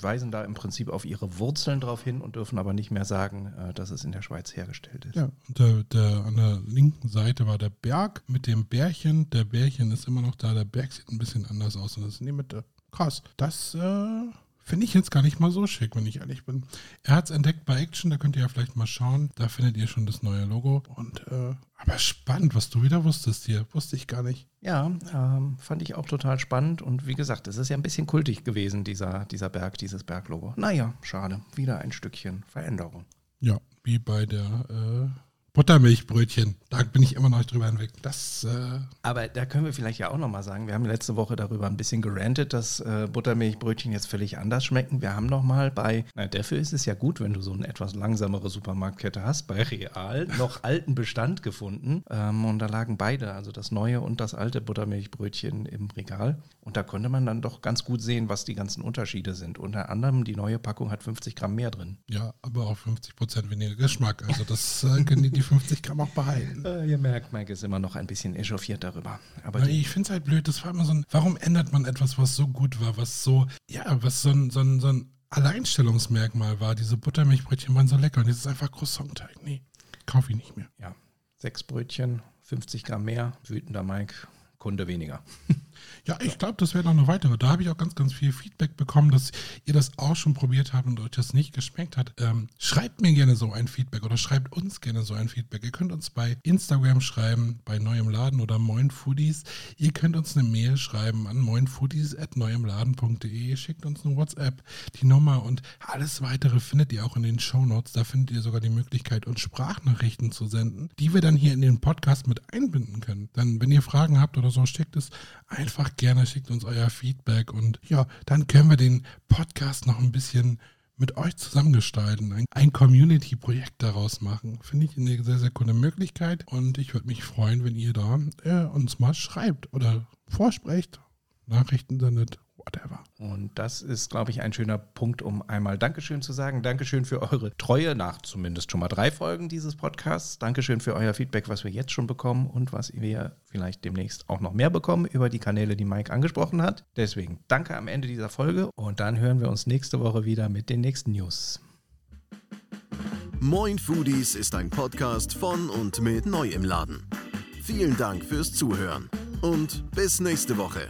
weisen da im Prinzip auf ihre Wurzeln drauf hin und dürfen aber nicht mehr sagen, äh, dass es in der Schweiz hergestellt ist. Ja, und der, der, an der linken Seite war der Berg mit dem Bärchen. Der Bärchen ist immer noch da. Der Berg sieht ein bisschen anders aus und das ist in die Mitte. Krass. Das äh, finde ich jetzt gar nicht mal so schick, wenn ich ehrlich bin. Er hat es entdeckt bei Action, da könnt ihr ja vielleicht mal schauen. Da findet ihr schon das neue Logo. Und äh, aber spannend, was du wieder wusstest hier. Wusste ich gar nicht. Ja, ähm, fand ich auch total spannend. Und wie gesagt, es ist ja ein bisschen kultig gewesen, dieser, dieser Berg, dieses Berglogo. Naja, schade. Wieder ein Stückchen Veränderung. Ja, wie bei der äh, Buttermilchbrötchen. Da bin ich immer noch nicht drüber hinweg. Das, äh, Aber da können wir vielleicht ja auch nochmal sagen, wir haben letzte Woche darüber ein bisschen gerantet, dass äh, Buttermilchbrötchen jetzt völlig anders schmecken. Wir haben nochmal bei, na, dafür ist es ja gut, wenn du so eine etwas langsamere Supermarktkette hast, bei Real noch alten Bestand gefunden. Ähm, und da lagen beide, also das neue und das alte Buttermilchbrötchen im Regal. Und da konnte man dann doch ganz gut sehen, was die ganzen Unterschiede sind. Unter anderem, die neue Packung hat 50 Gramm mehr drin. ja, aber auch 50% weniger Geschmack. Also das äh, können die, die 50 Gramm auch behalten. *laughs* Äh, ihr merkt, Mike ist immer noch ein bisschen echauffiert darüber. Aber Weil ich finde es halt blöd, das war immer so ein, warum ändert man etwas, was so gut war, was so, ja, was so ein, so ein, so ein Alleinstellungsmerkmal war. Diese Buttermilchbrötchen waren so lecker und jetzt ist einfach Croissant-Teig. Nee. kaufe ich nicht mehr. Ja, sechs Brötchen, 50 Gramm mehr, wütender Mike, Kunde weniger. Ja, ich glaube, das wäre noch eine weitere. Da habe ich auch ganz, ganz viel Feedback bekommen, dass ihr das auch schon probiert habt und euch das nicht geschmeckt hat. Ähm, schreibt mir gerne so ein Feedback oder schreibt uns gerne so ein Feedback. Ihr könnt uns bei Instagram schreiben, bei Neuem Laden oder Moin Foodies. Ihr könnt uns eine Mail schreiben an moinfoodies.neuemladen.de. Schickt uns eine WhatsApp, die Nummer und alles weitere findet ihr auch in den Show Notes. Da findet ihr sogar die Möglichkeit, uns Sprachnachrichten zu senden, die wir dann hier in den Podcast mit einbinden können. Dann, wenn ihr Fragen habt oder so, schickt es einfach gerne, schickt uns euer Feedback. Und ja, dann können wir den Podcast noch ein bisschen mit euch zusammengestalten, ein, ein Community-Projekt daraus machen. Finde ich eine sehr, sehr coole Möglichkeit. Und ich würde mich freuen, wenn ihr da äh, uns mal schreibt oder vorsprecht, Nachrichten sendet, whatever. Und das ist, glaube ich, ein schöner Punkt, um einmal Dankeschön zu sagen. Dankeschön für eure Treue nach zumindest schon mal drei Folgen dieses Podcasts. Dankeschön für euer Feedback, was wir jetzt schon bekommen und was wir vielleicht demnächst auch noch mehr bekommen über die Kanäle, die Mike angesprochen hat. Deswegen danke am Ende dieser Folge und dann hören wir uns nächste Woche wieder mit den nächsten News. Moin Foodies ist ein Podcast von und mit Neu im Laden. Vielen Dank fürs Zuhören und bis nächste Woche.